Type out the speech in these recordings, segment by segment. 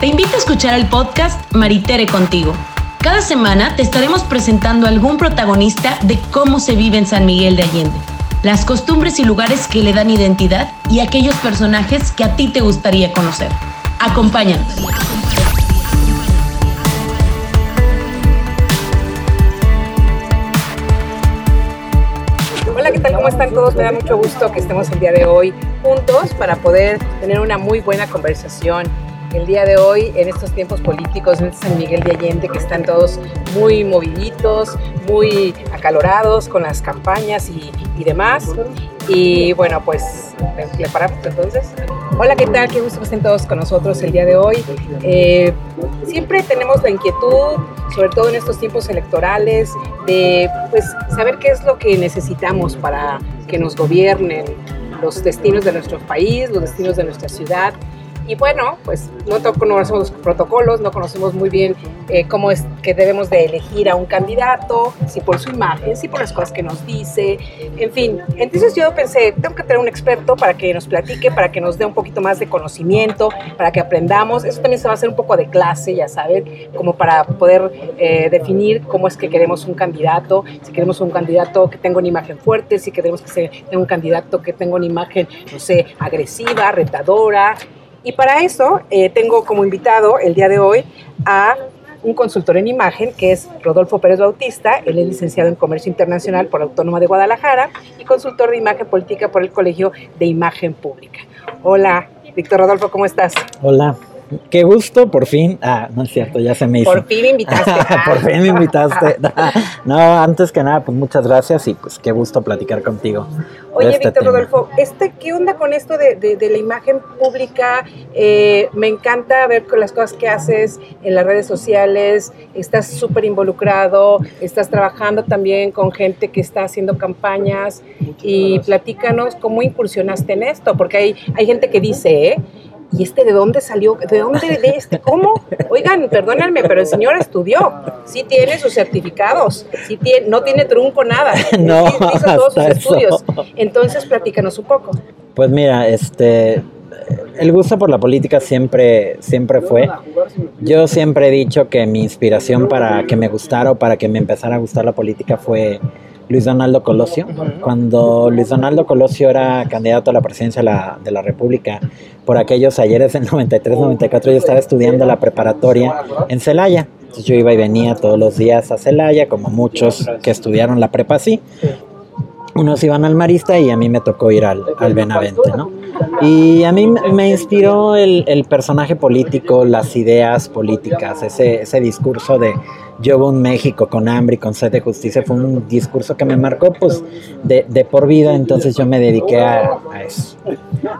Te invito a escuchar el podcast Maritere contigo. Cada semana te estaremos presentando algún protagonista de cómo se vive en San Miguel de Allende, las costumbres y lugares que le dan identidad y aquellos personajes que a ti te gustaría conocer. Acompáñanos. Hola, ¿qué tal? ¿Cómo están todos? Me da mucho gusto que estemos el día de hoy juntos para poder tener una muy buena conversación el día de hoy en estos tiempos políticos en este San Miguel de Allende que están todos muy moviditos, muy acalorados con las campañas y, demás. Y bueno, pues le paramos entonces. Hola, ¿qué tal? Qué gusto que estén todos con nosotros el día de hoy. Eh, siempre tenemos la inquietud, sobre todo en estos tiempos electorales, de pues saber qué es lo que necesitamos para que nos gobiernen los destinos de nuestro país, los destinos de nuestra ciudad. Y bueno, pues no conocemos los protocolos, no conocemos muy bien eh, cómo es que debemos de elegir a un candidato, si por su imagen, si por las cosas que nos dice, en fin. Entonces yo pensé, tengo que tener un experto para que nos platique, para que nos dé un poquito más de conocimiento, para que aprendamos. Eso también se va a hacer un poco de clase, ya saben, como para poder eh, definir cómo es que queremos un candidato, si queremos un candidato que tenga una imagen fuerte, si queremos que sea un candidato que tenga una imagen, no sé, agresiva, retadora, y para eso eh, tengo como invitado el día de hoy a un consultor en imagen que es Rodolfo Pérez Bautista. Él es licenciado en Comercio Internacional por Autónoma de Guadalajara y consultor de imagen política por el Colegio de Imagen Pública. Hola, Víctor Rodolfo, ¿cómo estás? Hola, Qué gusto, por fin. Ah, no es cierto, ya se me hizo. Por fin me invitaste. por fin me invitaste. no, antes que nada, pues muchas gracias y pues qué gusto platicar contigo. Oye, este Víctor Rodolfo, este, ¿qué onda con esto de, de, la imagen pública? Eh, me encanta ver con las cosas que haces en las redes sociales. Estás súper involucrado, estás trabajando también con gente que está haciendo campañas y platícanos cómo incursionaste en esto, porque hay, hay gente que dice, ¿eh? ¿Y este de dónde salió? ¿De dónde de este? ¿Cómo? Oigan, perdónenme, pero el señor estudió, sí tiene sus certificados, sí tiene, no tiene trunco nada, no, hizo todos sus estudios. Entonces, platícanos un poco. Pues mira, este, el gusto por la política siempre, siempre fue. Yo siempre he dicho que mi inspiración para que me gustara o para que me empezara a gustar la política fue Luis Donaldo Colosio. Cuando Luis Donaldo Colosio era candidato a la presidencia de la, de la República, por aquellos ayeres del 93-94, yo estaba estudiando la preparatoria en Celaya. Entonces yo iba y venía todos los días a Celaya, como muchos que estudiaron la prepa así. Unos iban al Marista y a mí me tocó ir al, al Benavente, ¿no? Y a mí me inspiró el, el personaje político, las ideas políticas, ese, ese discurso de yo un México con hambre y con sed de justicia fue un discurso que me marcó pues de, de por vida, entonces yo me dediqué a, a, eso,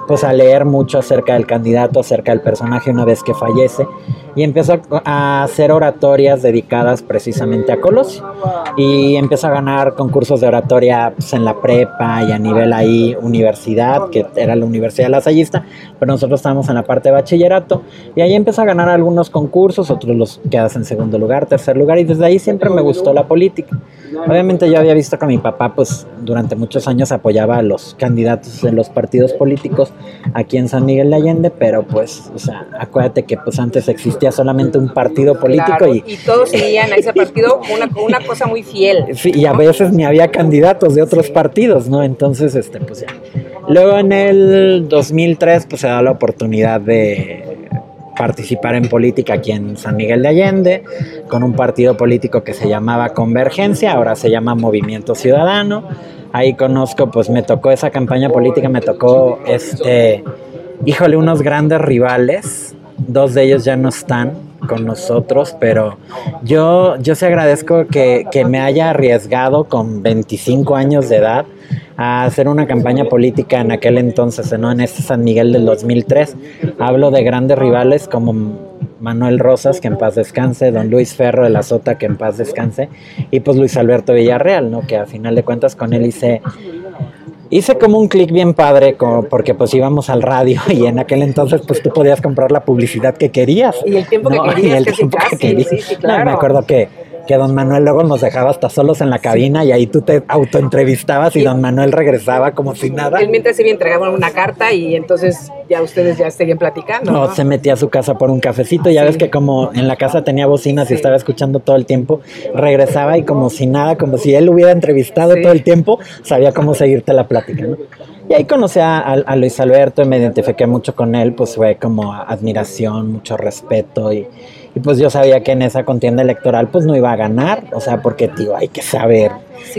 pues a leer mucho acerca del candidato, acerca del personaje una vez que fallece y empezó a hacer oratorias dedicadas precisamente a Colosio y empezó a ganar concursos de oratoria pues, en la prepa y a nivel ahí universidad, que era la Universidad Lasallista, pero nosotros estábamos en la parte de bachillerato y ahí empezó a ganar algunos concursos, otros los quedas en segundo lugar, tercer lugar y desde ahí siempre me gustó la política. Obviamente yo había visto que mi papá pues durante muchos años apoyaba a los candidatos de los partidos políticos aquí en San Miguel de Allende, pero pues, o sea, acuérdate que pues antes existía solamente un partido político y, y, todos seguían a ese partido una, una cosa muy fiel. Sí, y a veces ni había candidatos de otros sí. partidos, ¿no? Entonces, este, pues ya. Luego en el 2003 pues se da la oportunidad de participar en política aquí en San Miguel de Allende, con un partido político que se llamaba Convergencia, ahora se llama Movimiento Ciudadano. Ahí conozco, pues me tocó esa campaña política, me tocó, este, híjole, unos grandes rivales, dos de ellos ya no están con nosotros, pero yo, yo sí agradezco que, que me haya arriesgado con 25 años de edad a hacer una campaña política en aquel entonces, ¿no? en este San Miguel del 2003. Hablo de grandes rivales como Manuel Rosas, que en paz descanse, don Luis Ferro de la Sota, que en paz descanse, y pues Luis Alberto Villarreal, ¿no? que a final de cuentas con él hice hice como un clic bien padre como porque pues íbamos al radio y en aquel entonces pues tú podías comprar la publicidad que querías y el tiempo ¿no? que querías y el que tiempo que querías sí, sí, claro. no, me acuerdo que que don Manuel luego nos dejaba hasta solos en la cabina y ahí tú te autoentrevistabas y don Manuel regresaba como si nada. Él mientras se entregaba una carta y entonces ya ustedes ya seguían platicando. No, se metía a su casa por un cafecito. Ya ves que como en la casa tenía bocinas y estaba escuchando todo el tiempo, regresaba y como si nada, como si él hubiera entrevistado todo el tiempo, sabía cómo seguirte la plática, ¿no? Y ahí conocí a, Luis Alberto y me identifiqué mucho con él, pues fue como admiración, mucho respeto y, y pues yo sabía que en esa contienda electoral pues no iba a ganar, o sea, porque tío, hay que saber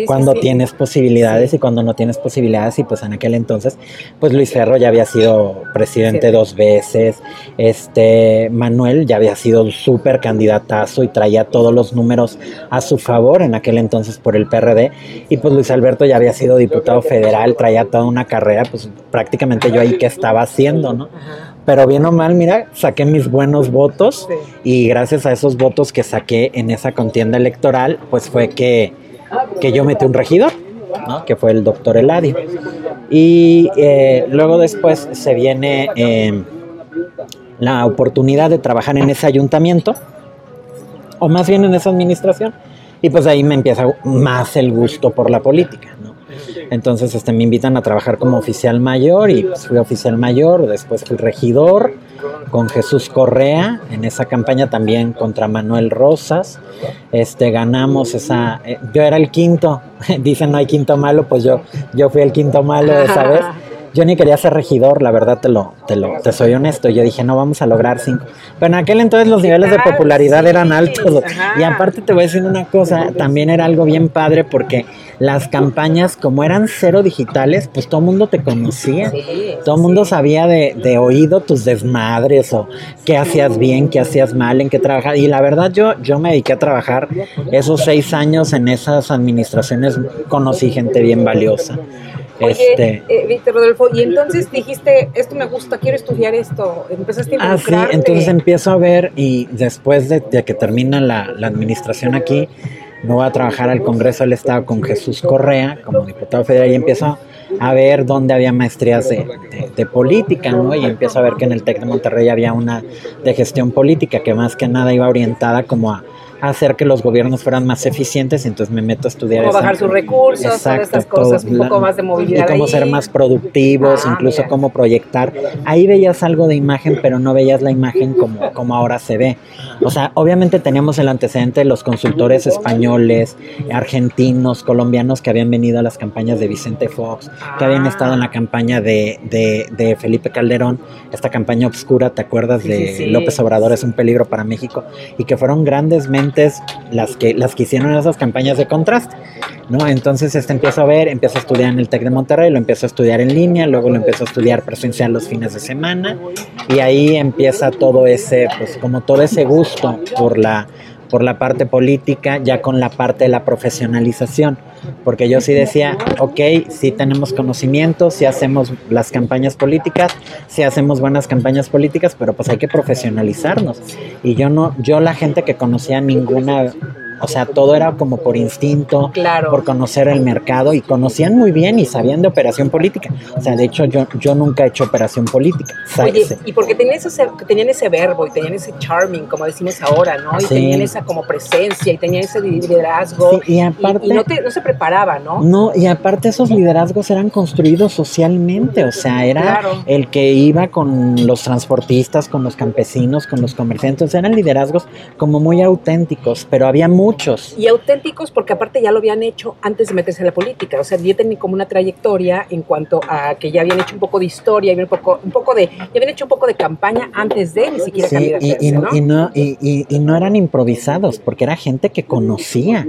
cuando tienes posibilidades y cuando no tienes posibilidades. Y pues en aquel entonces pues Luis Ferro ya había sido presidente dos veces, este Manuel ya había sido súper candidatazo y traía todos los números a su favor en aquel entonces por el PRD y pues Luis Alberto ya había sido diputado federal, traía toda una carrera, pues prácticamente yo ahí que estaba haciendo, ¿no? Pero bien o mal, mira, saqué mis buenos votos y gracias a esos votos que saqué en esa contienda electoral, pues fue que que yo metí un regidor, ¿no? que fue el doctor Eladio. Y eh, luego después se viene em, la oportunidad de trabajar en ese ayuntamiento, o más bien en esa administración, y pues ahí me empieza más el gusto por la política. Entonces este, me invitan a trabajar como oficial mayor y fui oficial mayor, después fui regidor con Jesús Correa en esa campaña también contra Manuel Rosas. Este ganamos esa eh, yo era el quinto, dicen no hay quinto malo, pues yo yo fui el quinto malo esa vez. Yo ni quería ser regidor, la verdad te lo, te lo, te soy honesto. Yo dije, no vamos a lograr cinco. Pero en aquel entonces los niveles de popularidad eran altos. Y aparte te voy a decir una cosa, también era algo bien padre porque las campañas, como eran cero digitales, pues todo el mundo te conocía. todo el mundo sabía de, de, oído tus desmadres o qué hacías bien, qué hacías mal, en qué trabajar. Y la verdad yo, yo me dediqué a trabajar esos seis años en esas administraciones, conocí gente bien valiosa. Oye, este, eh, Víctor Rodolfo, y entonces dijiste, esto me gusta, quiero estudiar esto, empezaste a Ah, sí, entonces empiezo a ver y después de, que termina la, la, administración aquí, me voy a trabajar al Congreso del Estado con Jesús Correa como diputado federal y empiezo a ver dónde había maestrías de, de, política, ¿no? Y empiezo a ver que en el TEC de Monterrey había una de gestión política que más que nada iba orientada como a hacer que los gobiernos fueran más eficientes, entonces me meto a estudiar. Cómo bajar sus recursos, todas estas cosas, un poco más de movilidad. Y cómo ser más productivos, ah, incluso cómo proyectar. Ahí veías algo de imagen, pero no veías la imagen como, como ahora se ve. O sea, obviamente teníamos el antecedente de los consultores españoles, argentinos, colombianos que habían venido a las campañas de Vicente Fox, que habían estado en la campaña de, de, de Felipe Calderón, esta campaña obscura, ¿te acuerdas? de López Obrador es un peligro para México, y que fueron grandes mentes las que, las que hicieron esas campañas de contraste, ¿no? Entonces este empiezo a ver, empiezo a estudiar en el TEC de Monterrey, lo empiezo a estudiar en línea, luego lo empiezo a estudiar presencial los fines de semana y ahí empieza todo ese, pues como todo ese gusto por la, por la parte política, ya con la parte de la profesionalización porque yo sí decía, ok, sí tenemos conocimiento, sí hacemos las campañas políticas, sí hacemos buenas campañas políticas, pero pues hay que profesionalizarnos. Y yo no, yo la gente que conocía ninguna o sea, todo era como por instinto, por conocer el mercado y conocían muy bien y sabían de operación política. O sea, de hecho yo, yo nunca he hecho operación política. Oye, y porque tenían ese, tenían ese verbo y tenían ese charming, como decimos ahora, ¿no? Y tenían esa como presencia y tenían ese liderazgo. y aparte... Y, no, se preparaba, ¿no? No, y aparte esos liderazgos eran construidos socialmente, o sea, era el que iba con los transportistas, con los campesinos, con los comerciantes, eran liderazgos como muy auténticos, pero había muy y auténticos porque aparte ya lo habían hecho antes de meterse en la política. O sea, ya tenían como una trayectoria en cuanto a que ya habían hecho un poco de historia, un poco, un poco de, ya habían hecho un poco de campaña antes de ni siquiera sí, y, y, ¿no? Y, no, y, no eran improvisados, porque era gente que conocía.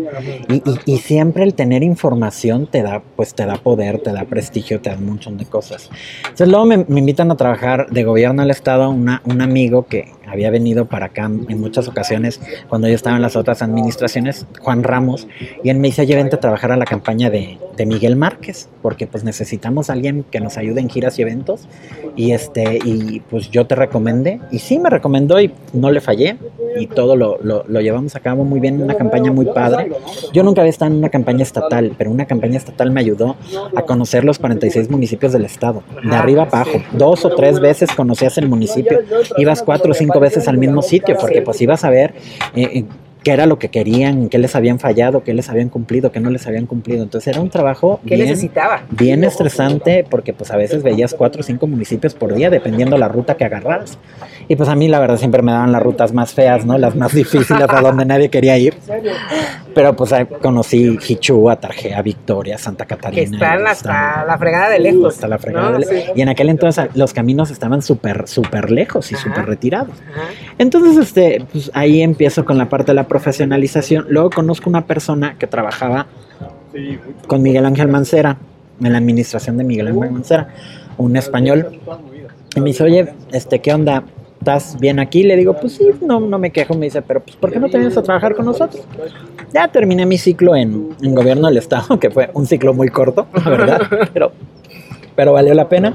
Y, siempre el tener información te da, pues te da poder, te da prestigio, te da un montón de cosas. Entonces luego me, me invitan a trabajar de gobierno al Estado una, un amigo que había venido para acá en muchas ocasiones cuando yo estaba en las otras administraciones, Juan Ramos, y él me dice, oye, vente a trabajar a la campaña de, de Miguel Márquez, porque pues necesitamos a alguien que nos ayude en giras y eventos, y este, y pues yo te recomendé, y sí me recomendó y no le fallé, y todo lo, lo, lo llevamos a cabo muy bien, una campaña muy padre. Yo nunca había estado en una campaña estatal, pero una campaña estatal me ayudó a conocer los 46 municipios del estado, de arriba a abajo, dos o tres veces conocías el municipio, ibas cuatro o cinco veces al mismo sitio, porque pues ibas a ver... Eh, qué era lo que querían, qué les habían fallado, qué les habían cumplido, qué no les habían cumplido. Entonces era un trabajo ¿Qué bien, necesitaba? bien estresante porque pues a veces veías cuatro o cinco municipios por día dependiendo la ruta que agarraras. Y pues a mí la verdad siempre me daban las rutas más feas, ¿no? Las más difíciles a donde nadie quería ir. Pero pues ahí conocí Hichúa, Tarjea, Victoria, Santa Catarina. Que están hasta la fregada de lejos. Hasta la fregada ¿no? de lejos. Sí. Y en aquel entonces los caminos estaban súper, súper lejos y súper retirados. Ajá. Entonces, este, pues ahí empiezo con la parte de la profesionalización. Luego conozco una persona que trabajaba con Miguel Ángel Mancera, en la administración de Miguel Ángel Mancera, un español. Y me dice, oye, este, ¿qué onda? ¿Estás bien aquí? Le digo, pues sí, no, no me quejo. Me dice, pero pues, ¿por qué no te vienes a trabajar con nosotros? Ya terminé mi ciclo en, en gobierno del Estado, que fue un ciclo muy corto, la verdad, pero, pero valió la pena.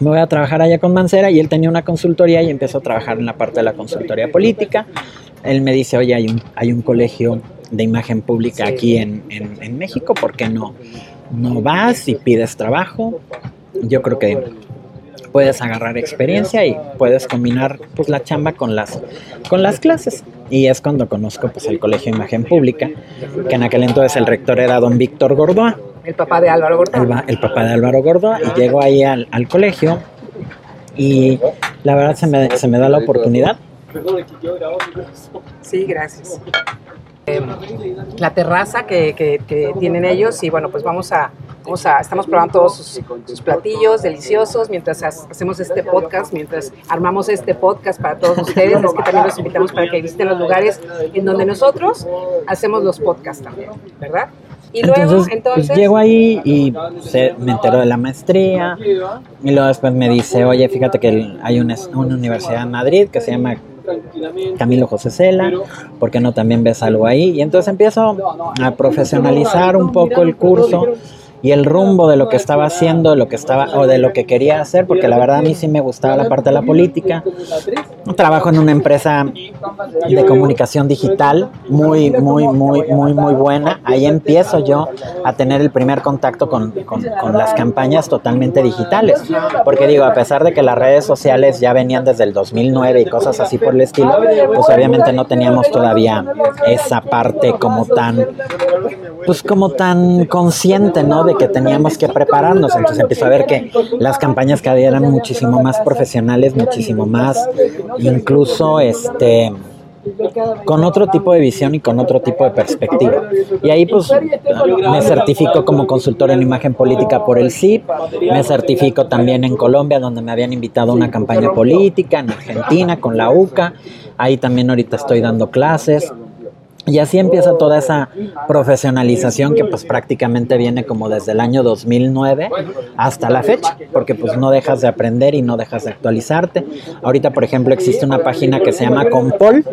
Me voy a trabajar allá con Mancera y él tenía una consultoría y empezó a trabajar en la parte de la consultoría política. Él me dice, oye, hay un, hay un colegio de imagen pública aquí en, en, en México, ¿por qué no, no vas y pides trabajo? Yo creo que puedes agarrar experiencia y puedes combinar pues la chamba con las con las clases y es cuando conozco pues el colegio de imagen pública que en aquel entonces el rector era don Víctor Gordoa El papá de Álvaro Gordón. el, el papá de Álvaro Gordoa y llego ahí al, al colegio y la verdad se me, se me da la oportunidad Sí, gracias. Eh, la terraza que, que- que tienen ellos y bueno, pues vamos a, estamos probando todos sus, sus platillos deliciosos mientras ha- hacemos este podcast, mientras armamos este podcast para todos ustedes, es que también los invitamos para que visiten los lugares en donde nosotros hacemos los podcasts también, ¿verdad? Y luego, entonces, pues, llego ahí y se, me entero de la maestría y luego después me dice oye fíjate que hay una, una universidad en Madrid que se llama Camilo José Cela, ¿por qué no también ves algo ahí? Y entonces empiezo a profesionalizar un poco el curso y el rumbo de lo que estaba haciendo, de lo que estaba o de lo que quería hacer, porque la verdad a mí sí me gustaba la parte de la política. Trabajo en una empresa de comunicación digital muy, muy, muy, muy, muy buena. Ahí empiezo yo a tener el primer contacto con, con- con las campañas totalmente digitales. Porque digo, a pesar de que las redes sociales ya venían desde el 2009 y cosas así por el estilo, pues obviamente no teníamos todavía esa parte como tan, pues como tan consciente, ¿no? De que teníamos que prepararnos. Entonces empiezo a ver que las campañas cada día eran muchísimo más profesionales, muchísimo más, incluso este con otro tipo de visión y con otro tipo de perspectiva. Y ahí pues me certifico como consultor en imagen política por el CIP, me certifico también en Colombia donde me habían invitado a una campaña política, en Argentina con la UCA, ahí también ahorita estoy dando clases. Y así empieza toda esa profesionalización que pues prácticamente viene como desde el año 2009 hasta la fecha, porque pues no dejas de aprender y no dejas de actualizarte. Ahorita, por ejemplo, existe una página que se llama Compol,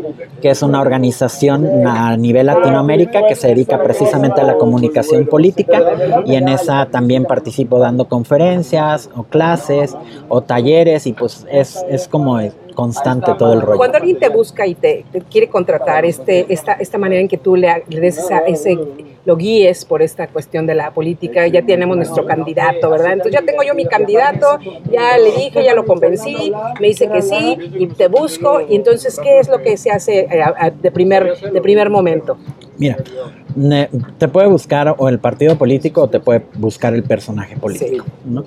que es una organización a nivel Latinoamérica que se dedica precisamente a la comunicación política y en esa también participo dando conferencias o clases o talleres y pues es, es como constante todo el rollo. Cuando alguien te busca y te, te quiere contratar, este, esta, esta manera en que tú le, le des esa- ese, lo guíes por esta cuestión de la política, ya tenemos nuestro candidato, ¿verdad? Entonces ya tengo yo mi candidato, ya le dije, ya lo convencí, me dice que sí, y te busco, y entonces, ¿qué es lo que se hace eh, de primer, de primer momento? Mira, te puede buscar o el partido político o te puede buscar el personaje político, ¿no?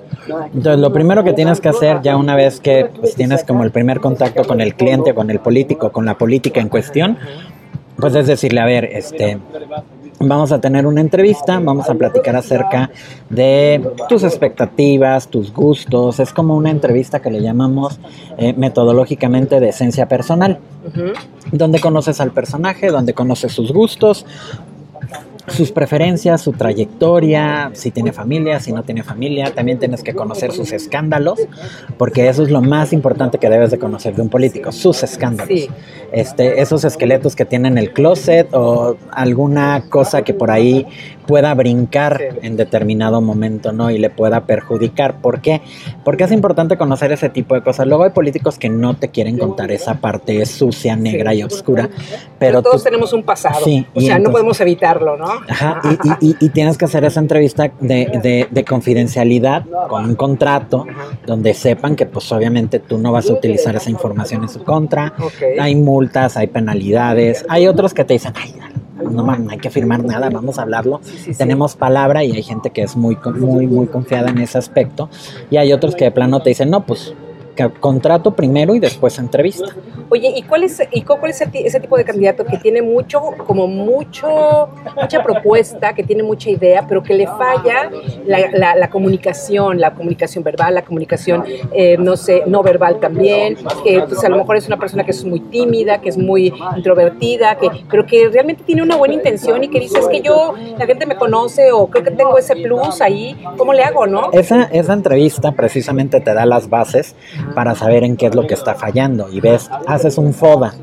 Entonces, lo primero que tienes que hacer ya una vez que pues, tienes como el primer contacto con el cliente, con el político, con la política en cuestión, pues es decirle, a ver, este, vamos a tener una entrevista, vamos a platicar acerca de tus expectativas, tus gustos, es como una entrevista que le llamamos eh, metodológicamente de esencia personal Ujú. donde conoces al personaje, donde conoces sus gustos, sus preferencias, su trayectoria, si tiene familia, si no tiene familia, también tienes que conocer sus escándalos, porque eso es lo más importante que debes de conocer de un político, sus escándalos. Sí. Este, esos esqueletos que tienen el closet o alguna cosa que por ahí pueda brincar en determinado momento, ¿no? Y le pueda perjudicar. ¿Por qué? Porque es importante conocer ese tipo de cosas. Luego hay políticos que no te quieren contar esa parte sucia, negra y oscura, pero, todos tenemos un pasado. Sí, o sea, no podemos evitarlo, ¿no? Ajá, y, tienes que hacer esa entrevista de, confidencialidad con un contrato donde sepan que pues obviamente tú no vas a utilizar esa información en su contra. Hay multas, hay penalidades, hay otros que te dicen, ay, no, hay que firmar nada, vamos a hablarlo. Tenemos palabra y hay gente que es muy, muy, muy confiada en ese aspecto. Y hay otros que de plano te dicen, no, pues contrato primero y después entrevista. Oye, ¿y cuál es, y cuál es ese tipo de candidato que tiene mucho, como mucho, mucha propuesta, que tiene mucha idea, pero que le falla la, comunicación, la comunicación verbal, la comunicación, eh, no sé, no verbal también, que pues a lo mejor es una persona que es muy tímida, que es muy introvertida, que, pero que realmente tiene una buena intención y que dice, es que yo, la gente me conoce o creo que tengo ese plus ahí, ¿cómo le hago, no? Esa, esa entrevista precisamente te da las bases para saber en qué es lo que está fallando. Y ves, haces un FODA,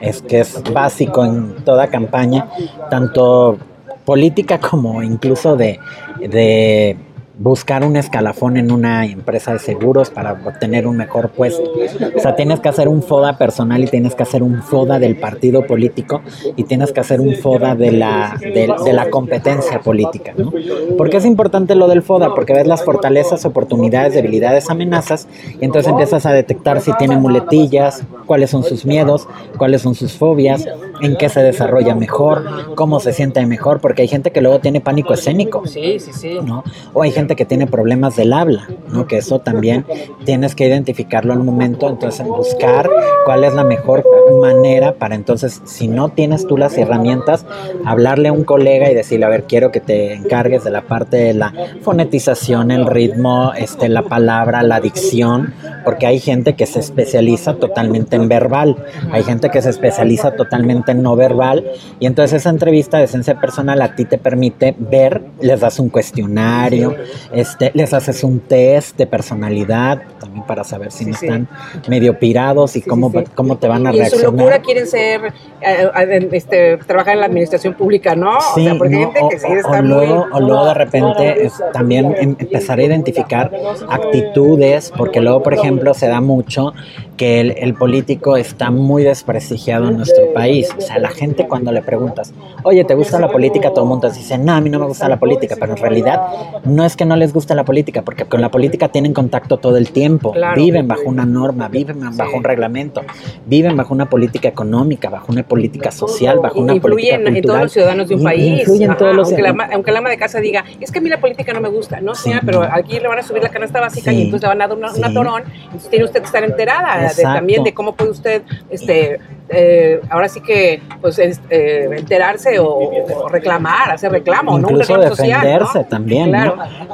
es que es básico en toda campaña, tanto política como incluso de, de buscar un escalafón en una empresa de seguros para obtener un mejor puesto. O sea, tienes que hacer un FODA personal y tienes que hacer un FODA del partido político y tienes que hacer un FODA de la, de, la competencia política, ¿no? ¿Por qué es importante lo del FODA? Porque ves las fortalezas, oportunidades, debilidades, amenazas y entonces empiezas a detectar si tiene muletillas, cuáles son sus miedos, cuáles son sus fobias, en qué se desarrolla mejor, cómo se siente mejor, porque hay gente que luego tiene pánico escénico. Sí, sí, sí. ¿no? O hay gente que tiene problemas del habla, ¿no? Que eso también tienes que identificarlo al momento, entonces buscar cuál es la mejor manera para entonces, si no tienes tú las herramientas, hablarle a un colega y decirle, a ver, quiero que te encargues de la parte de la fonetización, el ritmo, este, la palabra, la dicción, porque hay gente que se especializa totalmente en verbal, hay gente que se especializa totalmente en no verbal, y entonces esa entrevista de esencia personal a ti te permite ver, les das un cuestionario, este, les haces un test de personalidad también para saber si no están medio pirados y cómo, cómo te van a reaccionar. Y en su locura quieren ser, eh, este, trabajar en la administración pública, ¿no? o sea, porque gente que sí está luego, o luego de repente también em, empezar a identificar actitudes, porque luego, por ejemplo, se da mucho que el, el, político está muy desprestigiado en nuestro país. O sea, la gente cuando le preguntas, oye, ¿te gusta la política? Todo el mundo dice, no, a mí no me gusta la política, pero en realidad no es que no les gusta la política, porque con la política tienen contacto todo el tiempo, viven bajo una norma, viven bajo un reglamento, viven bajo una política económica, bajo una política social, bajo una política cultural. en todos los ciudadanos de un país. Influyen todos los aunque, la, aunque la ama de casa diga, es que a mí la política no me gusta, no señora, pero aquí le van a subir la canasta básica y entonces le van a dar una, torón, entonces tiene usted que estar enterada de, también de cómo puede usted este eh, ahora sí que pues eh, enterarse o, reclamar, hacer reclamo, Incluso defenderse también,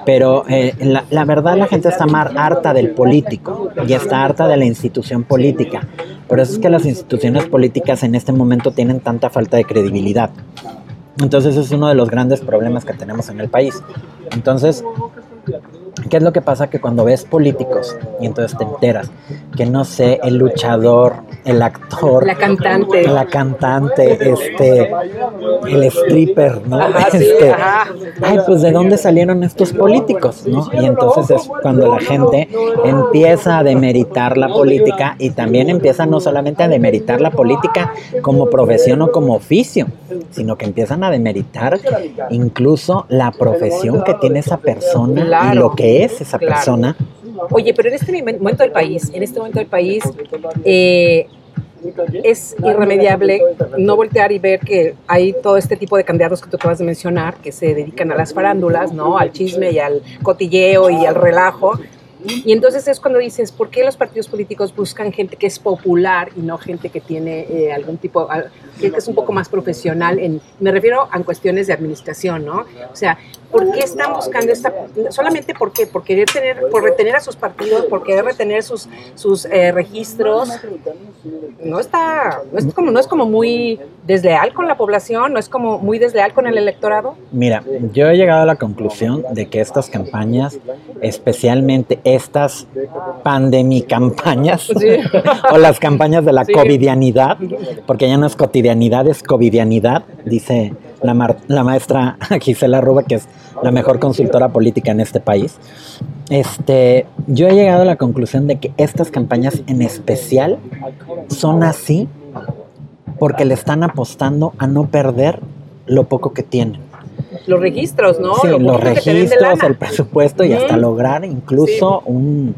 Pero eh, la, la, verdad la gente está más harta del político y está harta de la institución política. Por eso es que las instituciones políticas en este momento tienen tanta falta de credibilidad. Entonces es uno de los grandes problemas que tenemos en el país. Entonces, ¿Qué es lo que pasa? Que cuando ves políticos y entonces te enteras que no sé, el luchador, el actor, la cantante, la cantante, este, el stripper, ¿no? este, Ay, pues de dónde salieron estos políticos, ¿no? Y entonces es cuando la gente empieza a demeritar la política y también empieza no solamente a demeritar la política como profesión o como oficio, sino que empiezan a demeritar incluso la profesión que tiene esa persona y lo que es esa persona. Oye, pero en este momento del país, en este momento del país, eh, es irremediable no voltear y ver que hay todo este tipo de candidatos que tú acabas de mencionar, que se dedican a las farándulas, ¿no? Al chisme y al cotilleo y al relajo. Y entonces es cuando dices, ¿por qué los partidos políticos buscan gente que es popular y no gente que tiene eh, algún tipo, que es un poco más profesional? En, me refiero a cuestiones de administración, ¿no? O sea, ¿Por qué están buscando esta? Solamente por qué? Por querer tener, por retener a sus partidos, por querer retener sus, sus eh, registros. No está, no es como, no es como muy desleal con la población, no es como muy desleal con el electorado. Mira, yo he llegado a la conclusión de que estas campañas, especialmente estas pandemicampañas o las campañas de la covidianidad, porque ya no es cotidianidad, es covidianidad, dice la, la maestra Gisela Ruba, que es la mejor consultora política en este país, este, yo he llegado a la conclusión de que estas campañas en especial son así porque le están apostando a no perder lo poco que tienen. Los registros, ¿no? Sí, los registros, el presupuesto y hasta lograr incluso un,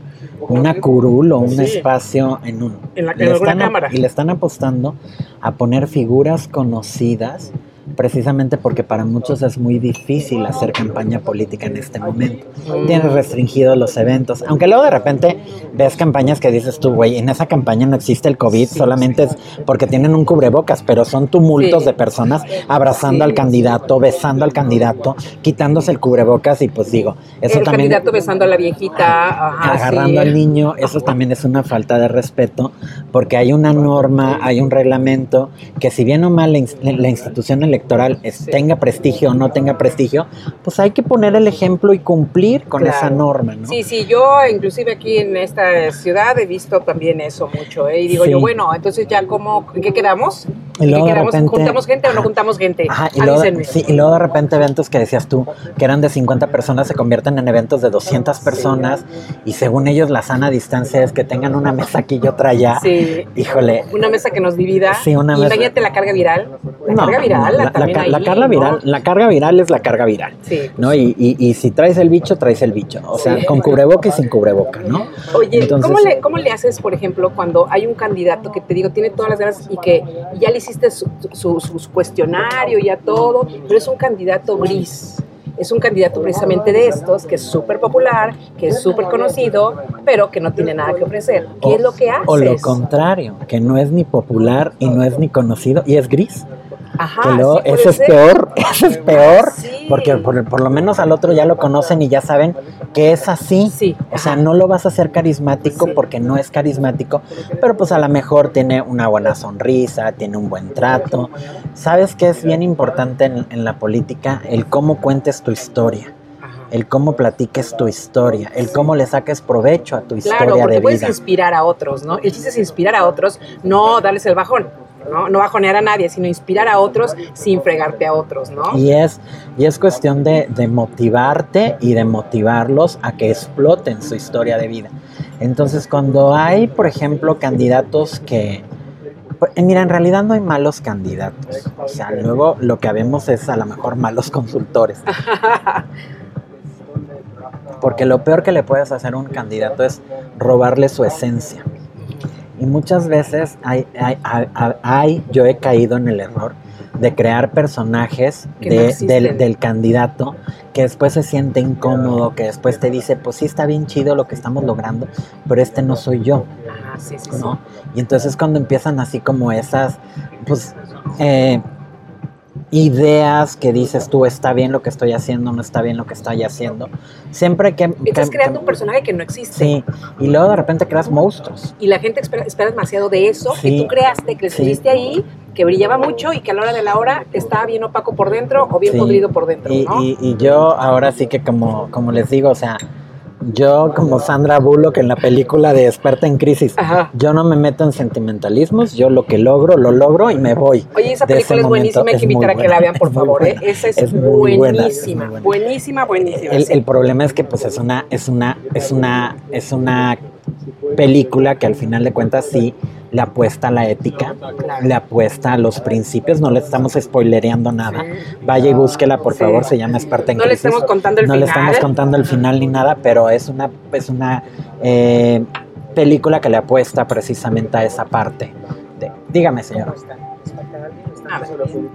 una curul o un espacio en un... En la, cámara. Y le están apostando a poner figuras conocidas precisamente porque para muchos es muy difícil hacer campaña política en este momento. Tienes restringidos los eventos, aunque luego de repente ves campañas que dices tú, güey, en esa campaña no existe el COVID, solamente es porque tienen un cubrebocas, pero son tumultos de personas abrazando al candidato, besando al candidato, quitándose el cubrebocas y pues digo, eso el también... candidato besando a la viejita, agarrando al niño, eso también es una falta de respeto, porque hay una norma, hay un reglamento que si bien o mal la, la institución electoral electoral tenga prestigio o no tenga prestigio, pues hay que poner el ejemplo y cumplir con esa norma, ¿no? Sí, sí, yo inclusive aquí en esta ciudad he visto también eso mucho, ¿eh? y digo yo, bueno, entonces ya cómo, ¿qué quedamos? Y luego quedamos? ¿Juntamos gente o no juntamos gente? Ajá, y, luego, sí, y luego de repente eventos que decías tú, que eran de 50 personas, se convierten en eventos de 200 personas, y según ellos la sana distancia es que tengan una mesa aquí y otra allá. Sí. Híjole. Una mesa que nos divida. Sí, una mesa. Imagínate la carga viral. La carga viral, la, la, carga viral, la carga viral es la carga viral. Sí. ¿no? Y, y, si traes el bicho, traes el bicho. O sea, con cubreboca y sin cubreboca, ¿no? Oye, ¿cómo, le, ¿cómo le haces, por ejemplo, cuando hay un candidato que te digo, tiene todas las ganas y que ya le hiciste su, su, su cuestionario, ya todo, pero es un candidato gris? es un candidato precisamente de estos, que es súper popular, que es súper conocido, pero que no tiene nada que ofrecer. ¿Qué es lo que hace? O lo contrario, que no es ni popular y no es ni conocido y es gris. Ajá, que luego eso es peor, eso es peor, porque por, lo menos al otro ya lo conocen y ya saben que es así. Sí, o sea, no lo vas a hacer carismático porque no es carismático, pero pues a lo mejor tiene una buena sonrisa, tiene un buen trato. ¿Sabes qué es bien importante en, la política? El cómo cuentes tu historia el cómo platiques tu historia, el cómo le saques provecho a tu historia claro, porque de puedes inspirar a otros, ¿no? El chiste es inspirar a otros, no darles el bajón. ¿No? No bajonear a nadie, sino inspirar a otros sin fregarte a otros, ¿no? Y es, y es cuestión de, motivarte y de motivarlos a que exploten su historia de vida. Entonces, cuando hay, por ejemplo, candidatos que, pues, mira, en realidad no hay malos candidatos. O sea, luego lo que vemos es a lo mejor malos consultores. Porque lo peor que le puedes hacer a un candidato es robarle su esencia. Y muchas veces hay, hay, yo he caído en el error de crear personajes del, candidato que después se siente incómodo, que después te dice, pues sí está bien chido lo que estamos logrando, pero este no soy yo. Sí, sí, ¿no? Y entonces cuando empiezan así como esas, pues eh, ideas que dices tú, está bien lo que estoy haciendo, no está bien lo que estoy haciendo. Siempre que... Estás creando un personaje que no existe. Sí, y luego de repente creas monstruos. Y la gente espera, demasiado de eso que tú creaste, que estuviste ahí, que brillaba mucho y que a la hora de la hora estaba bien opaco por dentro o bien podrido por dentro. Y, y, y yo ahora sí que como, como les digo, o sea, yo como Sandra Bullock en la película de Experta en Crisis, yo no me meto en sentimentalismos, yo lo que logro, lo logro y me voy. Oye, esa película es buenísima, hay que invitar a que la vean, por favor, ¿eh? Esa es, buenísima, buenísima, buenísima. El, el, problema es que pues es una, es una, es una, es una película que al final de cuentas sí le apuesta a la ética, le apuesta a los principios, no le estamos spoilereando nada. Vaya y búsquela, por favor, se llama Esparta en No le estamos contando el no final. le estamos contando el final ni nada, pero es una, es una eh, película que le apuesta precisamente a esa parte. De, dígame, señor.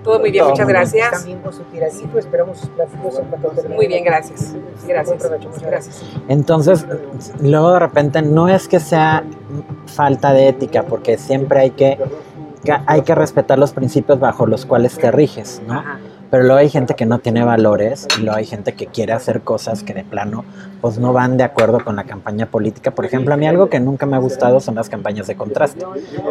Todo muy bien, muchas gracias. Muy bien, gracias. Gracias. gracias. Entonces, luego de repente no es que sea falta de ética, porque siempre hay que, hay que respetar los principios bajo los cuales te riges, ¿no? Pero luego hay gente que no tiene valores y luego hay gente que quiere hacer cosas que de plano pues no van de acuerdo con la campaña política. Por ejemplo, a mí algo que nunca me ha gustado son las campañas de contraste,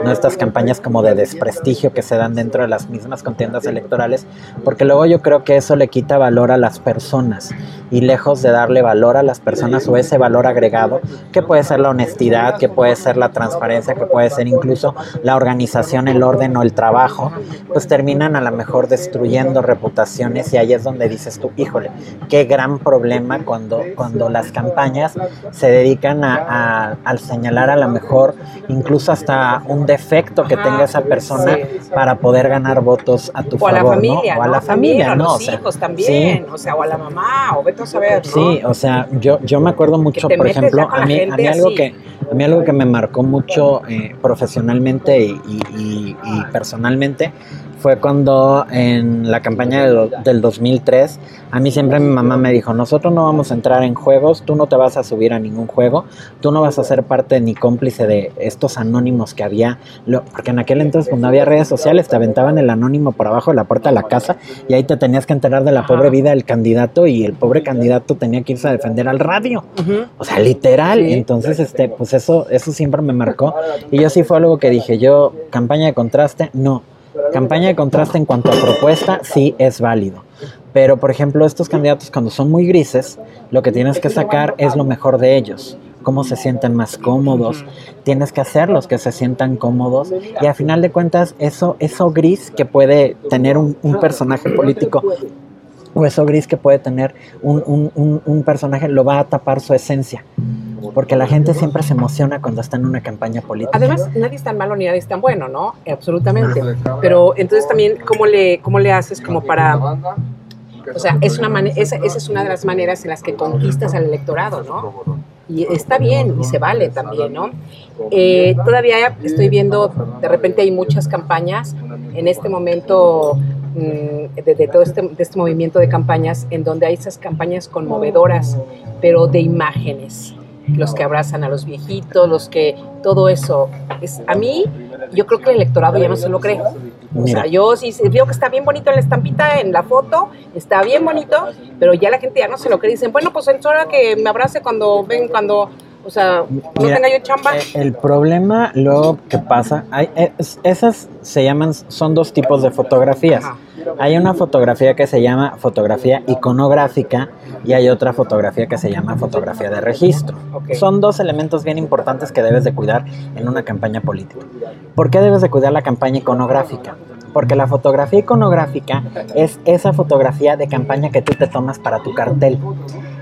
no estas campañas como de desprestigio que se dan dentro de las mismas contiendas electorales, porque luego yo creo que eso le quita valor a las personas y lejos de darle valor a las personas o ese valor agregado, que puede ser la honestidad, que puede ser la transparencia, que puede ser incluso la organización, el orden o el trabajo, pues terminan a lo mejor destruyendo reputaciones y ahí es donde dices tú, híjole, qué gran problema cuando, cuando las campañas se dedican a, al señalar a lo mejor incluso hasta un defecto que tenga esa persona para poder ganar votos a tu o favor. A la familia, ¿no? O a la familia, o a ¿no? los O sea, hijos también, o sea, o a la mamá, o vete a saber, ¿no? Sí, o sea, yo, yo me acuerdo mucho, por ejemplo, a mí, a mí algo así. que a mí algo que me marcó mucho eh, profesionalmente y, y- y- y personalmente fue cuando en la campaña del, del 2003, a mí siempre mi mamá me dijo, nosotros no vamos a entrar en juegos, tú no te vas a subir a ningún juego, tú no vas a ser parte ni cómplice de estos anónimos que había, lo- porque en aquel entonces cuando había redes sociales te aventaban el anónimo por abajo de la puerta de la casa y ahí te tenías que enterar de la pobre vida del candidato y el pobre candidato tenía que irse a defender al radio. O sea, literal. Sí. Entonces, este, pues eso, eso siempre me marcó. Y yo sí fue algo que dije, yo, campaña de contraste, no. Campaña de contraste en cuanto a propuesta, sí es válido. Pero, por ejemplo, estos candidatos cuando son muy grises, lo que tienes que sacar es lo mejor de ellos. Cómo se sienten más cómodos. Tienes que hacerlos que se sientan cómodos. Y a final de cuentas, eso, eso gris que puede tener un, un personaje político o eso gris que puede tener un- un- un personaje lo va a tapar su esencia. Porque la gente siempre se emociona cuando está en una campaña política. Además, nadie es tan malo ni nadie es tan bueno, ¿no? Absolutamente. Pero entonces también, ¿cómo le, cómo le haces como para... O sea, es una esa, esa es una de las maneras en las que conquistas al electorado, ¿no? Y está bien y se vale también, ¿no? Eh, todavía estoy viendo, de repente hay muchas campañas en este momento mm, de, de todo este, de este movimiento de campañas en donde hay esas campañas conmovedoras, pero de imágenes, los que abrazan a los viejitos, los que todo eso. Es, a mí, yo creo que el electorado ya no se lo cree. O sea, yo sí veo que está bien bonito en la estampita, en la foto, está bien bonito, pero ya la gente ya no se lo cree. Dicen, bueno, pues es hora que me abrace cuando ven, cuando, o sea, no Mira, tenga yo chamba. Eh, El problema luego que pasa, hay, es- esas se llaman, son dos tipos de fotografías. Ajá. Hay una fotografía que se llama fotografía iconográfica y hay otra fotografía que se llama fotografía de registro. Son dos elementos bien importantes que debes de cuidar en una campaña política. ¿Por qué debes de cuidar la campaña iconográfica? Porque la fotografía iconográfica es esa fotografía de campaña que tú te tomas para tu cartel.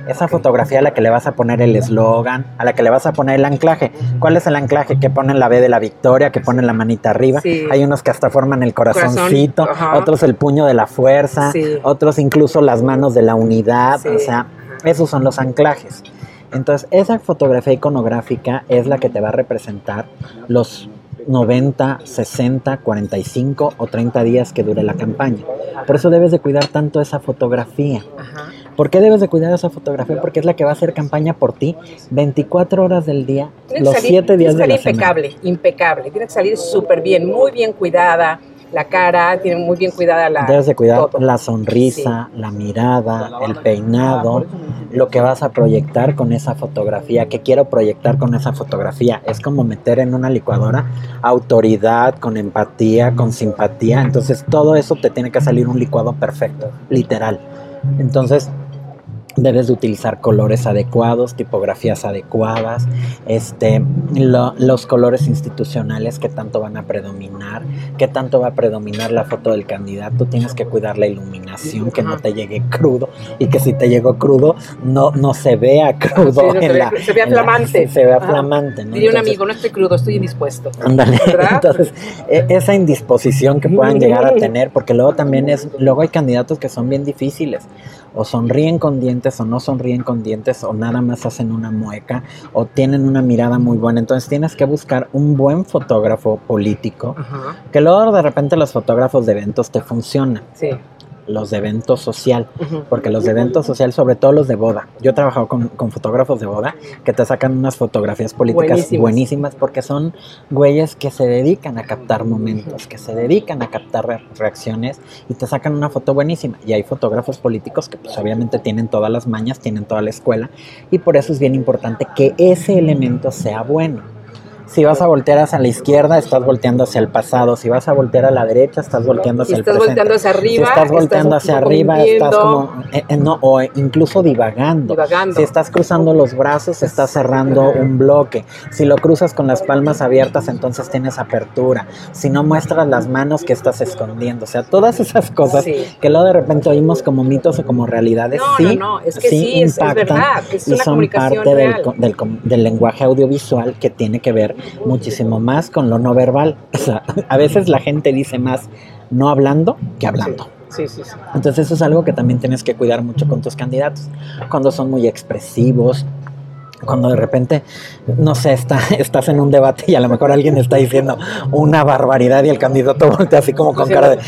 Esa fotografía a la que le vas a poner el eslogan, a la que le vas a poner el anclaje. ¿Cuál es el anclaje? Que ponen la B de la victoria, que ponen la manita arriba. Sí. Hay unos que hasta forman el corazoncito, Corazón, otros el puño de la fuerza, Sí. otros incluso las manos de la unidad. Sí. O sea, esos son los anclajes. Entonces, esa fotografía iconográfica es la que te va a representar los 90, 60, 45 o 30 días que dure la campaña. Por eso debes de cuidar tanto esa fotografía. Ajá. ¿Por qué debes de cuidar esa fotografía? Porque es la que va a hacer campaña por ti 24 horas del día, Tiene que los salir- 7 días de tiene la que salir semana. impecable, impecable. Tiene que salir súper bien, muy bien cuidada. La cara, tiene muy bien cuidada la. Debes de cuidar todo. la sonrisa, la mirada, el peinado, lo que vas a proyectar con esa fotografía, que quiero proyectar con esa fotografía. Es como meter en una licuadora autoridad, con empatía, con simpatía. Entonces todo eso te tiene que salir un licuado perfecto, literal. Entonces debes de utilizar colores adecuados, tipografías adecuadas, este, lo- los colores institucionales que tanto van a predominar, que tanto va a predominar la foto del candidato, tienes que cuidar la iluminación, que no te llegue crudo y que si te llegó crudo no, no se vea crudo. Sí, no se en vea- la- se vea en la- flamante. se vea Ajá. flamante. ¿no? Diría un amigo, no estoy crudo, estoy indispuesto. Ándale. Entonces, e- esa indisposición que puedan llegar a tener, porque luego también es, luego hay candidatos que son bien difíciles, o sonríen con dientes, o no sonríen con dientes, o nada más hacen una mueca, o tienen una mirada muy buena. Entonces tienes que buscar un buen fotógrafo político, Ajá. que luego de repente los fotógrafos de eventos te funcionan. Sí. Los de evento social, porque los de evento social, sobre todo los de boda, yo he trabajado con, con fotógrafos de boda que te sacan unas fotografías políticas Buenísimas. buenísimas. porque son güeyes que se dedican a captar momentos, que se dedican a captar re- reacciones y te sacan una foto buenísima. Y hay fotógrafos políticos que pues obviamente tienen todas las mañas, tienen toda la escuela y por eso es bien importante que ese elemento sea bueno. Si vas a voltear hacia la izquierda, estás volteando hacia el pasado. Si vas a voltear a la derecha, estás volteando Si hacia estás el presente. volteando hacia arriba, si estás volteando estás hacia arriba, estás como eh, eh, no, o incluso divagando. divagando. Si estás cruzando los brazos, estás cerrando un bloque. Si lo cruzas con las palmas abiertas, entonces tienes apertura. Si no muestras las manos, que estás escondiendo. O sea, todas esas cosas Sí. que luego de repente oímos como mitos o como realidades, No, sí, no, no, es que sí, es impactan verdad, es y son parte del, del, del lenguaje audiovisual que tiene que ver muchísimo más con lo no verbal. O sea, a veces la gente dice más no hablando que hablando. Sí, sí, sí. Entonces eso es algo que también tienes que cuidar mucho con tus candidatos. Cuando son muy expresivos, cuando de repente, no sé, está, estás en un debate y a lo mejor alguien está diciendo una barbaridad y el candidato voltea así como con cara de...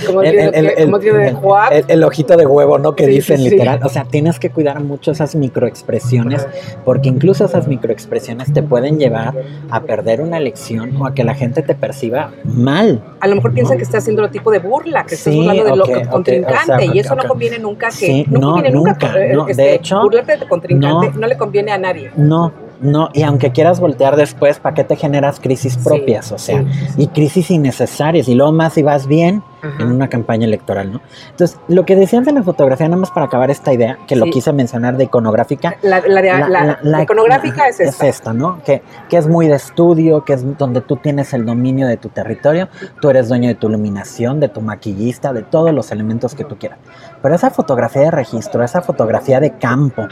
el, de ojito de huevo, ¿no? Que Sí, dicen sí, sí. literal. O sea, tienes que cuidar mucho esas microexpresiones porque incluso esas microexpresiones te pueden llevar a perder una elección o a que la gente te perciba mal. A lo mejor piensan que estás haciendo otro tipo de burla, que estás burlando del ok, ok, contrincante, o sea, y eso no conviene nunca que Sí, no, no, conviene nunca, eh, no, de este, hecho, burlarte de contrincante no. no. le conviene a nadie. No, no, y aunque quieras voltear después, ¿para qué te generas crisis Sí, propias? O sea, sí, sí. y crisis innecesarias, y luego más si vas bien Ajá. en una campaña electoral, ¿no? Entonces, lo que decían de la fotografía, nada más para acabar esta idea, que lo Sí. quise mencionar de iconográfica, La, la, la- la- la iconográfica es esta. ¿no? Que, que es muy de estudio, que es donde tú tienes el dominio de tu territorio, tú eres dueño de tu iluminación, de tu maquillista, de todos los elementos que tú quieras. Pero esa fotografía de registro, esa fotografía de campo,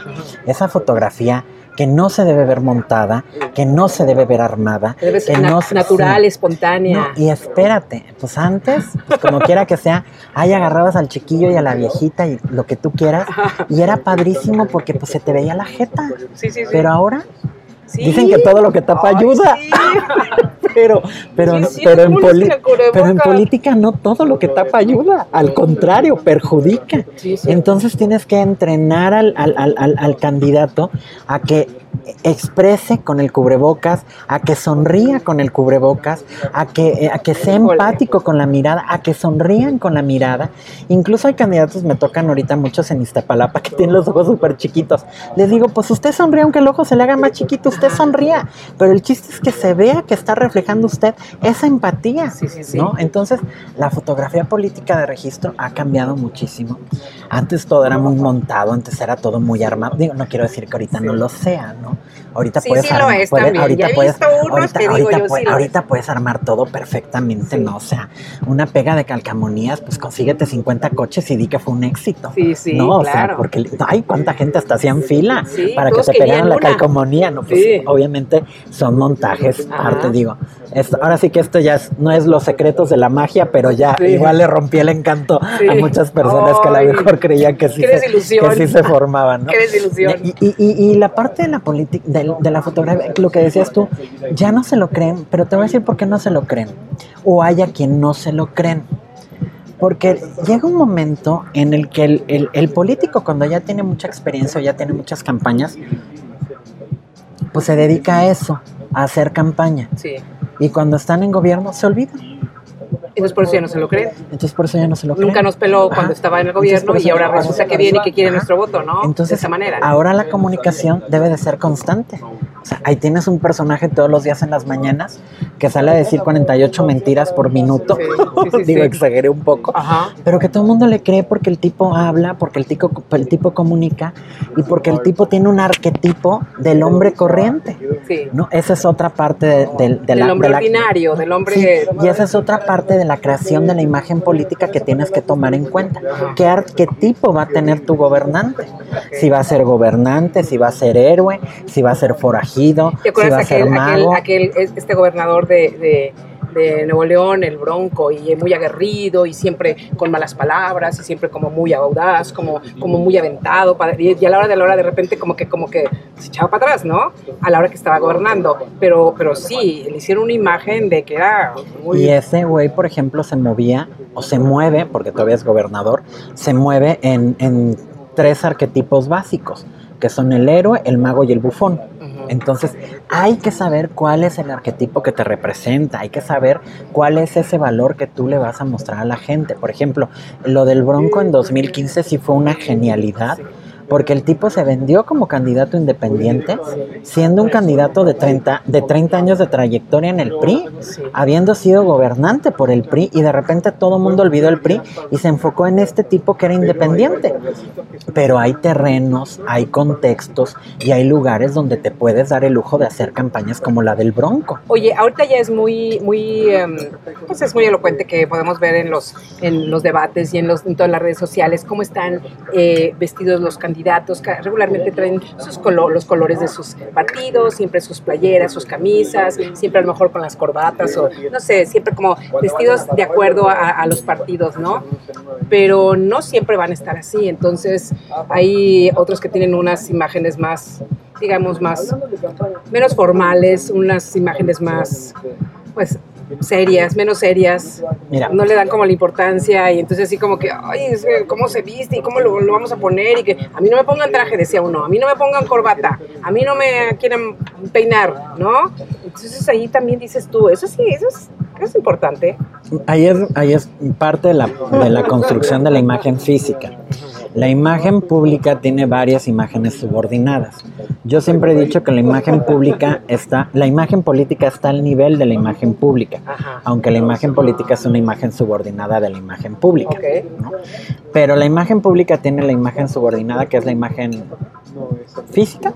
esa fotografía que no se debe ver montada, que no se debe ver armada, Debe que ser na- no natural, sí. espontánea. No, y espérate, pues antes, pues como quiera que sea, ahí agarrabas al chiquillo y a la viejita y lo que tú quieras, y era padrísimo porque pues se te veía la jeta. Sí, sí, sí. Pero ahora Sí. dicen que todo lo que tapa Ay, ayuda. sí. Pero, pero, Sí, pero, en pero en política no todo lo que tapa ayuda, al contrario, perjudica. Entonces tienes que entrenar al- al- al- al candidato a que exprese con el cubrebocas, a que sonría con el cubrebocas, a que, a que sea empático con la mirada, a que sonrían con la mirada. Incluso hay candidatos, me tocan ahorita muchos en Iztapalapa, que tienen los ojos súper chiquitos. Les digo, pues usted sonríe aunque el ojo se le haga más chiquito, usted sonría. Pero el chiste es que se vea que está reflejando usted esa empatía. Sí, sí, sí. ¿no? Entonces, la fotografía política de registro ha cambiado muchísimo. Antes todo era muy montado, antes era todo muy armado. Digo, no quiero decir que ahorita no lo sea, ¿no? Ahorita Sí, puedes sí lo armar, es puedes- también. ahorita Ya he puedes, visto unos ahorita, que digo ahorita yo, pue- sí lo ahorita puedes armar todo perfectamente, Sí. ¿no? O sea, una pega de calcamonías, pues consíguete 50 coches y di que fue un éxito. Sí, sí, no, o sea, porque ay, cuánta gente hasta hacía en fila para que te pegaran la calcomanía, no, pues Sí. obviamente son montajes, Ajá. parte digo. Esto, ahora sí que esto ya es- no es los secretos de la magia, pero ya igual le rompí el encanto a muchas personas que a lo mejor creían que sí, qué se, que sí se formaban, ¿no? Qué desilusión. Y, y- y- y la parte de la política, de, de la fotografía, lo que decías tú, ya no se lo creen, pero te voy a decir por qué no se lo creen. O hay a quien no se lo creen. Porque llega un momento en el que el, el- el político, cuando ya tiene mucha experiencia o ya tiene muchas campañas, pues se dedica a eso, a hacer campaña. Sí. Y cuando están en gobierno se olvidan. Entonces por eso ya no se lo creen. Entonces por eso ya no se lo creen. Nunca nos peló Ajá. cuando estaba en el gobierno y ahora resulta que viene y que quiere Ajá. nuestro voto, ¿no? Entonces, de esa manera. ahora la comunicación debe de ser constante. O sea, ahí tienes un personaje todos los días en las mañanas que sale a decir 48 mentiras por minuto. Sí, sí, sí, Digo, exageré un poco. Ajá. Pero que todo el mundo le cree porque el tipo habla, porque el tipo, el tipo comunica y porque el tipo tiene un arquetipo del hombre corriente. Sí. ¿no? Esa es otra parte de, de- de Del la... hombre de la- ordinario, del hombre... Sí, y esa es otra parte de la creación de la imagen política que tienes que tomar en cuenta. ¿Qué arquetipo va a tener tu gobernante? Si va a ser gobernante, si va a ser héroe, si va a ¿Te ser forajido, si va a ser aquel, aquel, mago. aquel, este gobernador de, de, de Nuevo León, el Bronco, y muy aguerrido y siempre con malas palabras y siempre como muy audaz, como, como muy aventado, y a la hora de la hora de repente como que, como que se echaba para atrás, ¿no? A la hora que estaba gobernando, pero, pero sí, le hicieron una imagen de que era muy... Y ese güey, por ejemplo, se movía o se mueve, porque todavía es gobernador, se mueve en, en tres arquetipos básicos, que son el héroe, el mago y el bufón. Entonces, hay que saber cuál es el arquetipo que te representa, hay que saber cuál es ese valor que tú le vas a mostrar a la gente. Por ejemplo, lo del Bronco en 2015 sí fue una genialidad porque el tipo se vendió como candidato independiente, siendo un candidato de 30, de 30 años de trayectoria en el PRI, habiendo sido gobernante por el PRI y de repente todo el mundo olvidó el PRI y se enfocó en este tipo que era independiente. Pero hay terrenos, hay contextos y hay lugares donde te puedes dar el lujo de hacer campañas como la del Bronco. Oye, ahorita ya es muy, muy, em, pues es muy elocuente que podemos ver en los, en los debates y en, los, en todas las redes sociales cómo están eh, vestidos los candidatos candidatos regularmente traen sus los colores de sus partidos, siempre sus playeras, sus camisas, siempre a lo mejor con las corbatas o no sé, siempre como vestidos de acuerdo a, los partidos, ¿no? Pero no siempre van a estar así, entonces hay otros que tienen unas imágenes más, digamos, más, menos formales, unas imágenes más, pues, serias, menos serias, no le dan como la importancia y entonces así como que, ay, ¿cómo se viste y cómo lo, vamos a poner? Y que a mí no me pongan traje, decía uno, a mí no me pongan corbata, a mí no me quieren peinar, ¿no? Entonces ahí también dices tú, eso sí, eso es, es importante. Ahí es, ahí es parte de la, de la construcción de la imagen física. La imagen pública tiene varias imágenes subordinadas. Yo siempre he dicho que la imagen pública está, la imagen política está al nivel de la imagen pública, aunque la imagen política es una imagen subordinada de la imagen pública. Pero la imagen pública tiene la imagen subordinada que es la imagen física,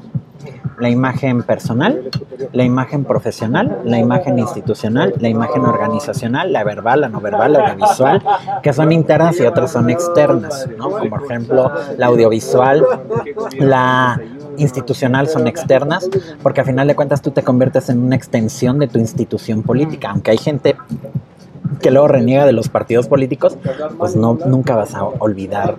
la imagen personal, la imagen profesional, la imagen institucional, la imagen organizacional, la verbal, la no verbal, la audiovisual, que son internas y otras son externas, ¿no? Como por ejemplo la audiovisual, la institucional son externas, porque a final de cuentas tú te conviertes en una extensión de tu institución política, aunque hay gente que luego reniega de los partidos políticos, pues no, nunca vas a olvidar.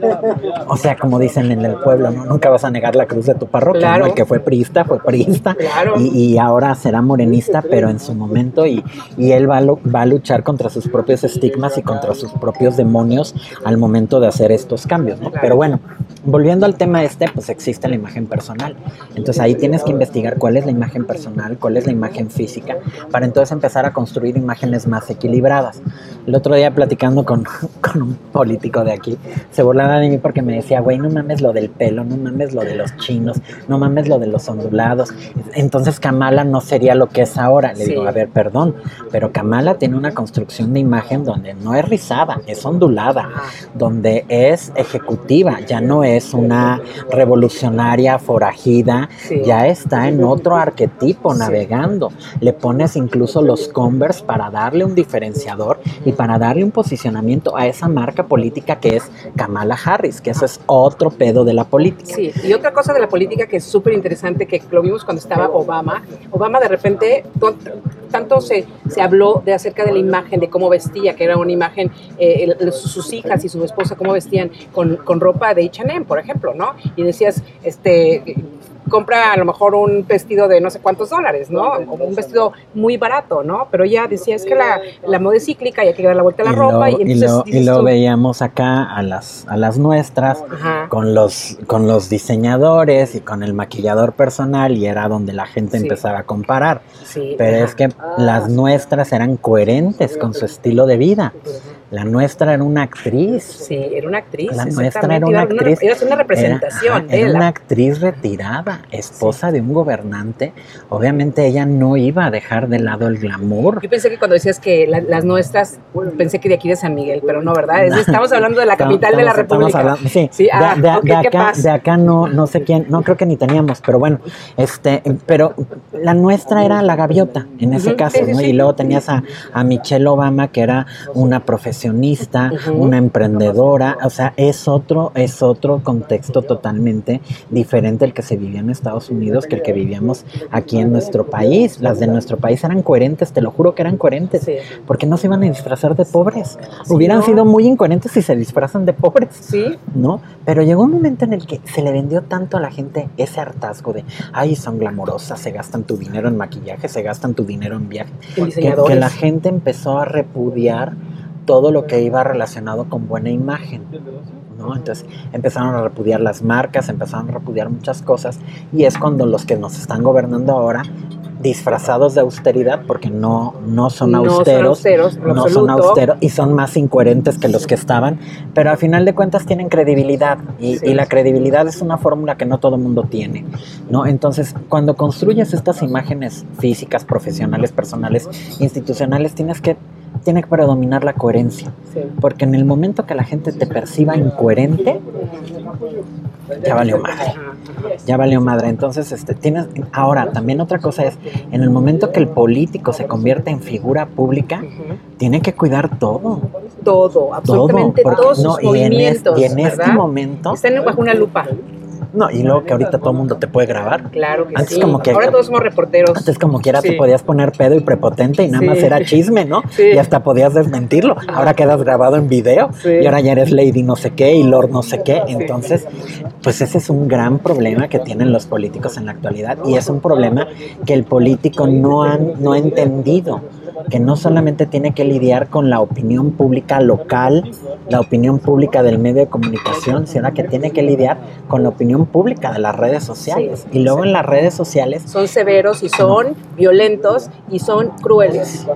O sea, como dicen en el pueblo, ¿no? nunca vas a negar la cruz de tu parroquia. El que fue priista, fue priista. Y, ahora será morenista, pero en su momento. Y, y él va a, va a luchar contra sus propios estigmas y contra sus propios demonios al momento de hacer estos cambios. ¿no? Pero bueno, volviendo al tema este, pues existe la imagen personal. Entonces ahí tienes que investigar cuál es la imagen personal, cuál es la imagen física, para entonces empezar a construir imágenes más equilibradas. El otro día platicando con, un político de aquí, se burlaba de mí porque me decía, güey, no mames lo del pelo, no mames lo de los chinos, no mames lo de los ondulados. Entonces Kamala no sería lo que es ahora. Le digo, a ver, perdón, pero Kamala tiene una construcción de imagen donde no es rizada, es ondulada, donde es ejecutiva, ya no es una revolucionaria forajida, ya está en otro arquetipo navegando. Le pones incluso los Converse para darle un diferenciador y para darle un posicionamiento a esa marca política que es Kamala Harris, que eso es otro pedo de la política. Sí, y otra cosa de la política que es súper interesante, que lo vimos cuando estaba Obama, Obama de repente tanto se, se habló de acerca de la imagen, de cómo vestía, que era una imagen, eh, sus hijas y su esposa, cómo vestían con, con ropa de H&M, por ejemplo, ¿no? Y decías, este, compra a lo mejor un vestido de no sé cuántos dólares, ¿no? un vestido muy barato, ¿no? Pero ya decía, es que la, la moda es cíclica y hay que dar la vuelta a la ropa. y, entonces, y lo, veíamos acá a las, a las nuestras con los, con los diseñadores y con el maquillador personal y era donde la gente empezaba a comparar. Pero es que las nuestras eran coherentes con su estilo de vida. La nuestra era una actriz. Sí, era una actriz. La nuestra era una actriz. Era una representación. Era, una actriz retirada, esposa de un gobernante. Obviamente ella no iba a dejar de lado el glamour. Yo pensé que cuando decías que las nuestras, pensé que de aquí de San Miguel, pero no, ¿verdad? estamos hablando de la capital de la República. Hablando, sí, de, ah, acá, de acá no, no sé quién, no creo que ni teníamos, pero bueno, este, pero la nuestra era la gaviota en ese caso, ¿no? Y luego tenías a, a Michelle Obama, que era una profesora una emprendedora, o sea, es otro, es otro contexto totalmente diferente el que se vivía en Estados Unidos que el que vivíamos aquí en nuestro país. Las de nuestro país eran coherentes, te lo juro que eran coherentes, porque no se iban a disfrazar de pobres. Hubieran sido muy incoherentes si se disfrazan de pobres. Sí. ¿No? Pero llegó un momento en el que se le vendió tanto a la gente ese hartazgo de, ay, son glamorosas, se gastan tu dinero en maquillaje, se gastan tu dinero en viaje. Que, que la gente empezó a repudiar todo lo que iba relacionado con buena imagen. ¿no? Entonces empezaron a repudiar las marcas, empezaron a repudiar muchas cosas y es cuando los que nos están gobernando ahora disfrazados de austeridad porque no, no son austeros, no son austeros y son más incoherentes que los que estaban, pero al final de cuentas tienen credibilidad y, y la credibilidad es una fórmula que no todo el mundo tiene, ¿no? Entonces, cuando construyes estas imágenes físicas, profesionales, personales, institucionales, tienes que tiene que predominar la coherencia. Porque en el momento que la gente te perciba incoherente, ya valió madre. Ya valió madre. Entonces, este, tienes. Ahora, también otra cosa es: en el momento que el político se convierte en figura pública, tiene que cuidar todo. Todo, absolutamente todos sus movimientos. Y en, este momento. Están bajo una lupa. No, y luego que ahorita todo el mundo te puede grabar. Claro que antes sí. Como que, Ahora todos somos reporteros. Antes como quiera te podías poner pedo y prepotente y nada más era chisme, ¿no? Y hasta podías desmentirlo. Ahora quedas grabado en video y ahora ya eres lady no sé qué y lord no sé qué. Entonces, pues ese es un gran problema que tienen los políticos en la actualidad y es un problema que el político no, han, no ha entendido que no solamente tiene que lidiar con la opinión pública local, la opinión pública del medio de comunicación, sino que tiene que lidiar con la opinión pública de las redes sociales. y luego en las redes sociales... Son severos y son violentos y son crueles.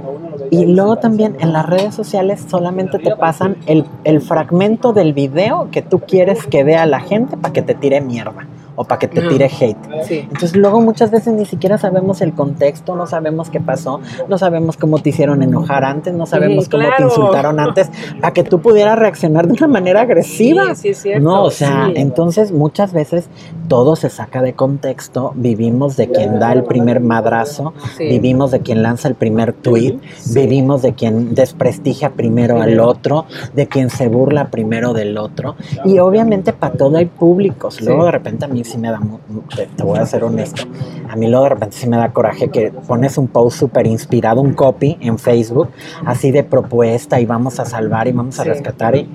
Y luego también en las redes sociales solamente te pasan el, el fragmento del video que tú quieres que vea la gente para que te tire mierda o para que te tire hate. Entonces luego muchas veces ni siquiera sabemos el contexto, no sabemos qué pasó, no sabemos cómo te hicieron enojar antes, no sabemos cómo te insultaron antes, para que tú pudieras reaccionar de una manera agresiva. Sí, es cierto. No, o sea, entonces muchas veces todo se saca de contexto, vivimos de quien da el primer madrazo, vivimos de quien lanza el primer tweet, vivimos de quien desprestigia primero al otro, de quien se burla primero del otro, y obviamente para todo hay públicos. Luego de repente a mí sí me da, te, voy a ser honesto, a mí luego de repente sí me da coraje que pones un post súper inspirado, un copy en Facebook, así de propuesta y vamos a salvar y vamos a rescatar y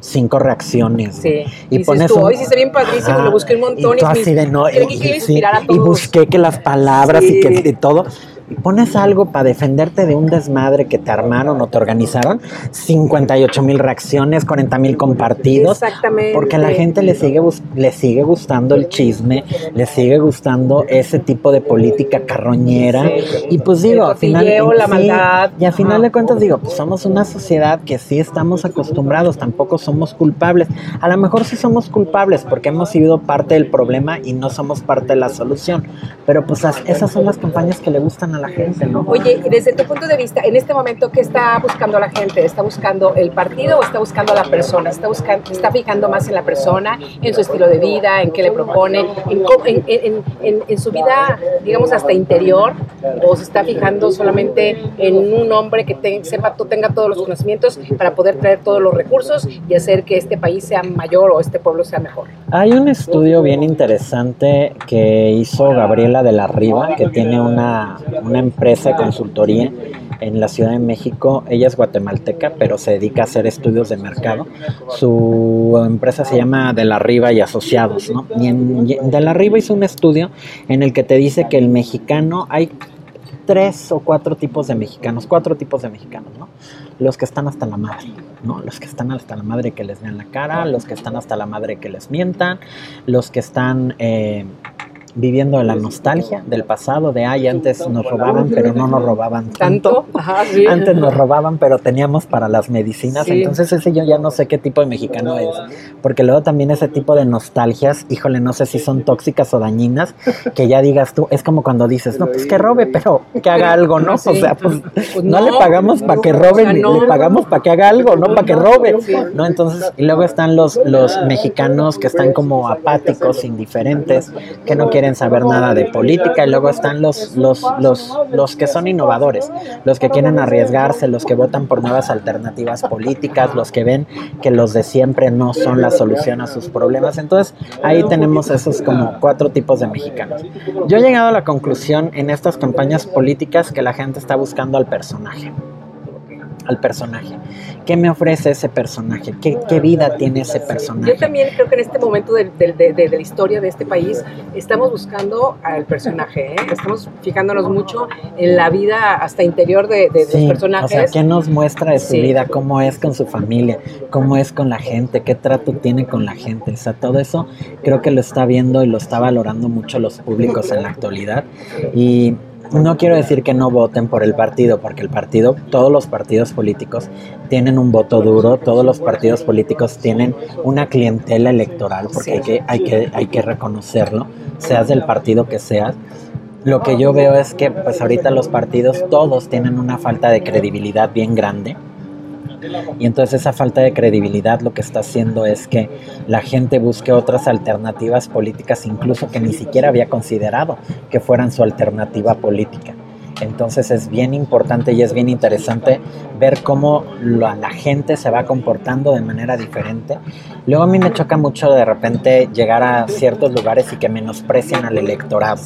cinco reacciones. Sí. Y, pones tú, hoy sí está bien padrísimo, lo busqué un montón. Y, tú así de no, y, y, busqué que las palabras y que y todo y pones algo para defenderte de un desmadre que te armaron o te organizaron, 58 mil reacciones, 40 mil compartidos. Exactamente. Porque a la gente le sigue, le sigue gustando el chisme, le sigue gustando ese tipo de política carroñera. Y pues digo, al final. la maldad. Y al final de cuentas digo, pues somos una sociedad que sí estamos acostumbrados, tampoco somos culpables. A lo mejor sí somos culpables porque hemos sido parte del problema y no somos parte de la solución. Pero pues esas son las campañas que le gustan a la gente, ¿no? Oye, y desde tu punto de vista, en este momento, ¿qué está buscando la gente? ¿Está buscando el partido o está buscando a la persona? ¿Está, buscando, está fijando más en la persona, en su estilo de vida, en qué le propone, en, en, en, su vida, digamos, hasta interior? ¿O se está fijando solamente en un hombre que te, sepa, tenga todos los conocimientos para poder traer todos los recursos y hacer que este país sea mayor o este pueblo sea mejor? Hay un estudio bien interesante que hizo Gabriela de la Riva, que tiene una una empresa de consultoría en la Ciudad de México. Ella es guatemalteca, pero se dedica a hacer estudios de mercado. Su empresa se llama De la Riva y Asociados, ¿no? Y, en, De la Riva hizo un estudio en el que te dice que el mexicano hay tres o cuatro tipos de mexicanos, cuatro tipos de mexicanos, ¿no? Los que están hasta la madre, ¿no? Los que están hasta la madre que les vean la cara, los que están hasta la madre que les mientan, los que están eh, viviendo de la nostalgia del pasado, de ay, antes nos robaban, pero no nos robaban tanto. Antes nos robaban, pero teníamos para las medicinas. Entonces ese yo ya no sé qué tipo de mexicano es. Porque luego también ese tipo de nostalgias, híjole, no sé si son tóxicas o dañinas, que ya digas tú, es como cuando dices, no, pues que robe, pero que haga algo, ¿no? O sea, pues, pues no, le pagamos para que robe, le pagamos para que haga algo, no para que robe. ¿No? Entonces, y luego están los, los mexicanos que están como apáticos, indiferentes, que no quieren quieren saber nada de política y luego están los, los, los, los que son innovadores, los que quieren arriesgarse, los que votan por nuevas alternativas políticas, los que ven que los de siempre no son la solución a sus problemas. Entonces ahí tenemos esos como cuatro tipos de mexicanos. Yo he llegado a la conclusión en estas campañas políticas que la gente está buscando al personaje al personaje. ¿Qué me ofrece ese personaje? ¿Qué, vida tiene ese personaje? Yo también creo que en este momento de, la historia de este país estamos buscando al personaje, ¿eh? estamos fijándonos mucho en la vida hasta interior de, los personajes. O sea, ¿qué nos muestra de su vida? ¿Cómo es con su familia? ¿Cómo es con la gente? ¿Qué trato tiene con la gente? O sea, todo eso creo que lo está viendo y lo está valorando mucho los públicos en la actualidad. Y no quiero decir que no voten por el partido, porque el partido, todos los partidos políticos tienen un voto duro, todos los partidos políticos tienen una clientela electoral, porque hay, que, hay, que, hay que reconocerlo, seas del partido que seas. Lo que yo veo es que pues ahorita los partidos todos tienen una falta de credibilidad bien grande y entonces esa falta de credibilidad lo que está haciendo es que la gente busque otras alternativas políticas, incluso que ni siquiera había considerado que fueran su alternativa política. Entonces es bien importante y es bien interesante ver cómo la, la, gente se va comportando de manera diferente. Luego a mí me choca mucho de repente llegar a ciertos lugares y que menosprecien al electorado.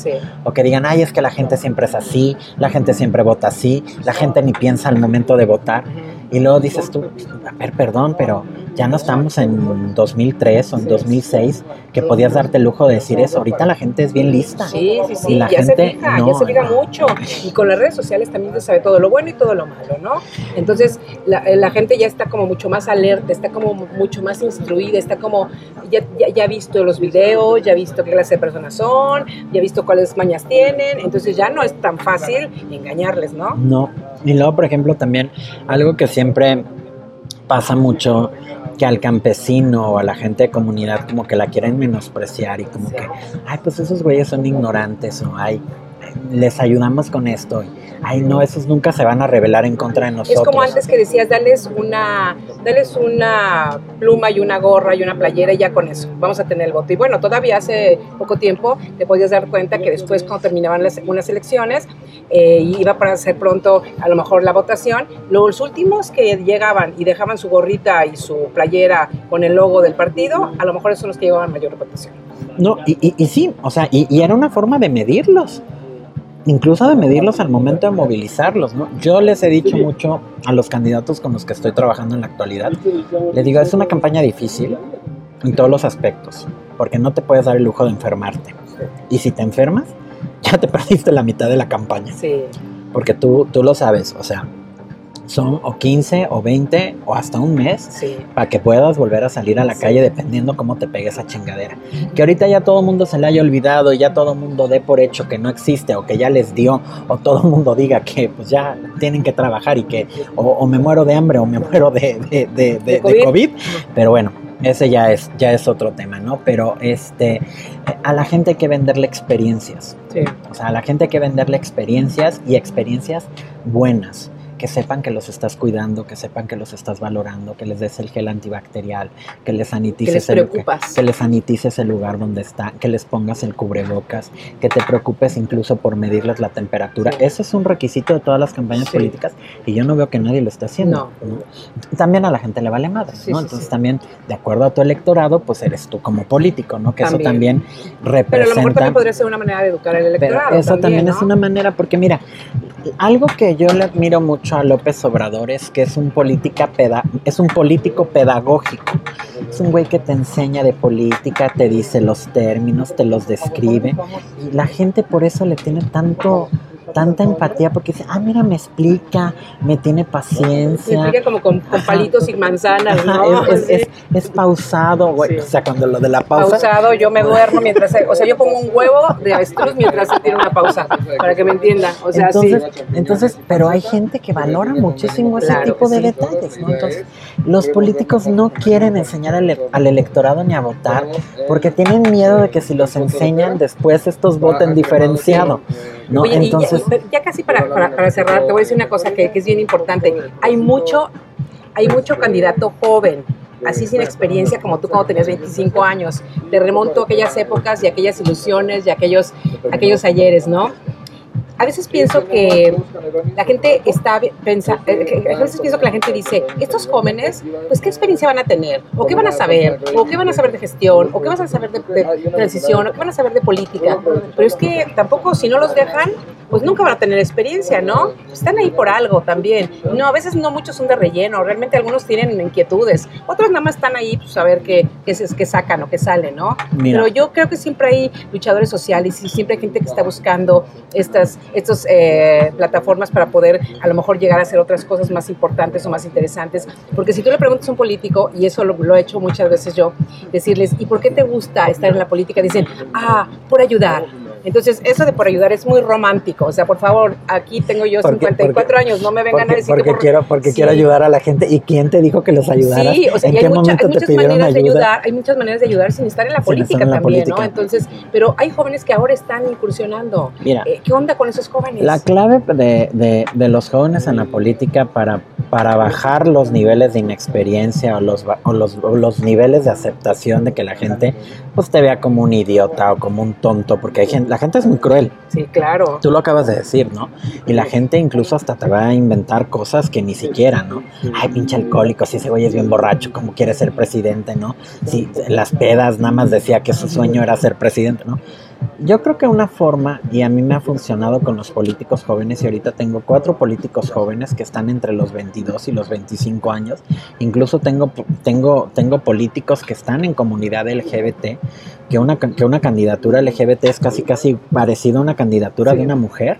O que digan, ay, es que la gente siempre es así, la gente siempre vota así, la gente ni piensa al momento de votar. Y luego dices tú, a ver, perdón, pero ya no estamos en 2003 o en 2006 que podías darte el lujo de decir eso. Ahorita la gente es bien lista. Sí, sí, sí. la ya gente, se fija, ya se fija mucho. Y con las redes sociales también se sabe todo lo bueno y todo lo malo, ¿no? Entonces la, la gente ya está como mucho más alerta, está como mucho más instruida, está como, ya, ya, ha visto los videos, ya ha visto qué clase de personas son, ya ha visto cuáles mañas tienen. Entonces ya no es tan fácil engañarles, ¿no? No. Y luego, por ejemplo, también algo que siempre pasa mucho que al campesino o a la gente de comunidad como que la quieren menospreciar y como que, ay, pues esos güeyes son ignorantes o ay, les ayudamos con esto ay no, esos nunca se van a revelar en contra de nosotros. Es como antes que decías, dales una, dales una pluma y una gorra y una playera y ya con eso, vamos a tener el voto. Y bueno, todavía hace poco tiempo te podías dar cuenta que después cuando terminaban las, unas elecciones, eh, iba para hacer pronto a lo mejor la votación, los últimos que llegaban y dejaban su gorrita y su playera con el logo del partido, a lo mejor esos son los que llevaban mayor votación. No, y, y, sí, o sea, y, y era una forma de medirlos incluso de medirlos al momento de movilizarlos. ¿no? Yo les he dicho mucho a los candidatos con los que estoy trabajando en la actualidad, les digo, es una campaña difícil en todos los aspectos, porque no te puedes dar el lujo de enfermarte. Y si te enfermas, ya te perdiste la mitad de la campaña. Sí. Porque tú, tú lo sabes, o sea, son o 15 o 20 o hasta un mes para que puedas volver a salir a la calle dependiendo cómo te pegue esa chingadera. Que ahorita ya todo el mundo se le haya olvidado y ya todo el mundo dé por hecho que no existe o que ya les dio o todo el mundo diga que pues ya tienen que trabajar y que o, me muero de hambre o me muero de, de, de, COVID. Pero bueno, ese ya es, ya es otro tema, ¿no? Pero este, a la gente hay que venderle experiencias. O sea, a la gente hay que venderle experiencias y experiencias buenas que sepan que los estás cuidando, que sepan que los estás valorando, que les des el gel antibacterial, que les sanitices, el, que, les sanitices el lugar donde están, que les pongas el cubrebocas, que te preocupes incluso por medirles la temperatura. Eso es un requisito de todas las campañas políticas y yo no veo que nadie lo esté haciendo. También a la gente le vale madre, ¿no? Entonces también, de acuerdo a tu electorado, pues eres tú como político, ¿no? Que eso también representa... Pero a lo mejor también podría ser una manera de educar al electorado. eso también, es una manera, porque mira, algo que yo le admiro mucho a López Obrador es que es un, política es un político pedagógico. Es un güey que te enseña de política, te dice los términos, te los describe. Y la gente por eso le tiene tanto tanta empatía porque dice, ah, mira, me explica, me tiene paciencia. Me explica como con, palitos y manzanas, ¿no? Es, pausado, güey. O sea, cuando lo de la pausa. Pausado, yo me duermo mientras, o sea, yo pongo un huevo de avestruz mientras se tiene una pausa, para que me entienda. O sea, entonces, sí. Entonces, pero hay gente que valora muchísimo ese tipo de detalles, ¿no? Entonces, los políticos no quieren enseñar al, al electorado ni a votar porque tienen miedo de que si los enseñan, después estos voten diferenciado. ¿No? Entonces, ya, casi para, para, cerrar, te voy a decir una cosa que, que, es bien importante. Hay mucho, hay mucho candidato joven así sin experiencia como tú cuando tenías 25 años. Te remonto a aquellas épocas y aquellas ilusiones y aquellos, aquellos ayeres, ¿no? A veces pienso que la gente está pensando, eh, a veces pienso que la gente dice, estos jóvenes, pues qué experiencia van a tener, o qué van a saber, o qué van a saber de gestión, o qué van a saber de, transición, o qué van a saber de política. Pero es que tampoco, si no los dejan, pues nunca van a tener experiencia, ¿no? Están ahí por algo también. No, a veces no muchos son de relleno, realmente algunos tienen inquietudes, otros nada más están ahí, pues a ver qué, qué, qué sacan o qué sale, ¿no? Pero yo creo que siempre hay luchadores sociales y siempre hay gente que está buscando estas estas eh, plataformas para poder a lo mejor llegar a hacer otras cosas más importantes o más interesantes. Porque si tú le preguntas a un político, y eso lo, lo he hecho muchas veces yo, decirles, ¿y por qué te gusta estar en la política? Dicen, ah, por ayudar entonces, eso de por ayudar es muy romántico. O sea, por favor, aquí tengo yo 54 años, no me vengan a decir porque que quiero Porque quiero ayudar a la gente. ¿Y quién te dijo que los ayudara? Sí, o sea, hay, muchas maneras de ayudar, hay muchas maneras de ayudar sin estar en la política también, ¿no? Entonces, pero hay jóvenes que ahora están incursionando. Mira, eh, ¿qué onda con esos jóvenes? La clave de, de, de los jóvenes en la política para, para bajar los niveles de inexperiencia o los, o los, o los niveles de aceptación de que la gente pues te vea como un idiota o como un tonto, porque hay gente, la gente es muy cruel. Sí, claro. Tú lo acabas de decir, ¿no? Y la gente incluso hasta te va a inventar cosas que ni siquiera, ¿no? Ay, pinche alcohólico, si ese güey es bien borracho, ¿cómo quiere ser presidente, no? Si las pedas nada más decía que su sueño era ser presidente, ¿no? Yo creo que una forma, y a mí me ha funcionado con los políticos jóvenes, y ahorita tengo cuatro políticos jóvenes que están entre los 22 y los 25 años, incluso tengo, tengo, tengo políticos que están en comunidad LGBT, que una, que una candidatura LGBT es casi casi parecida a una candidatura de una mujer,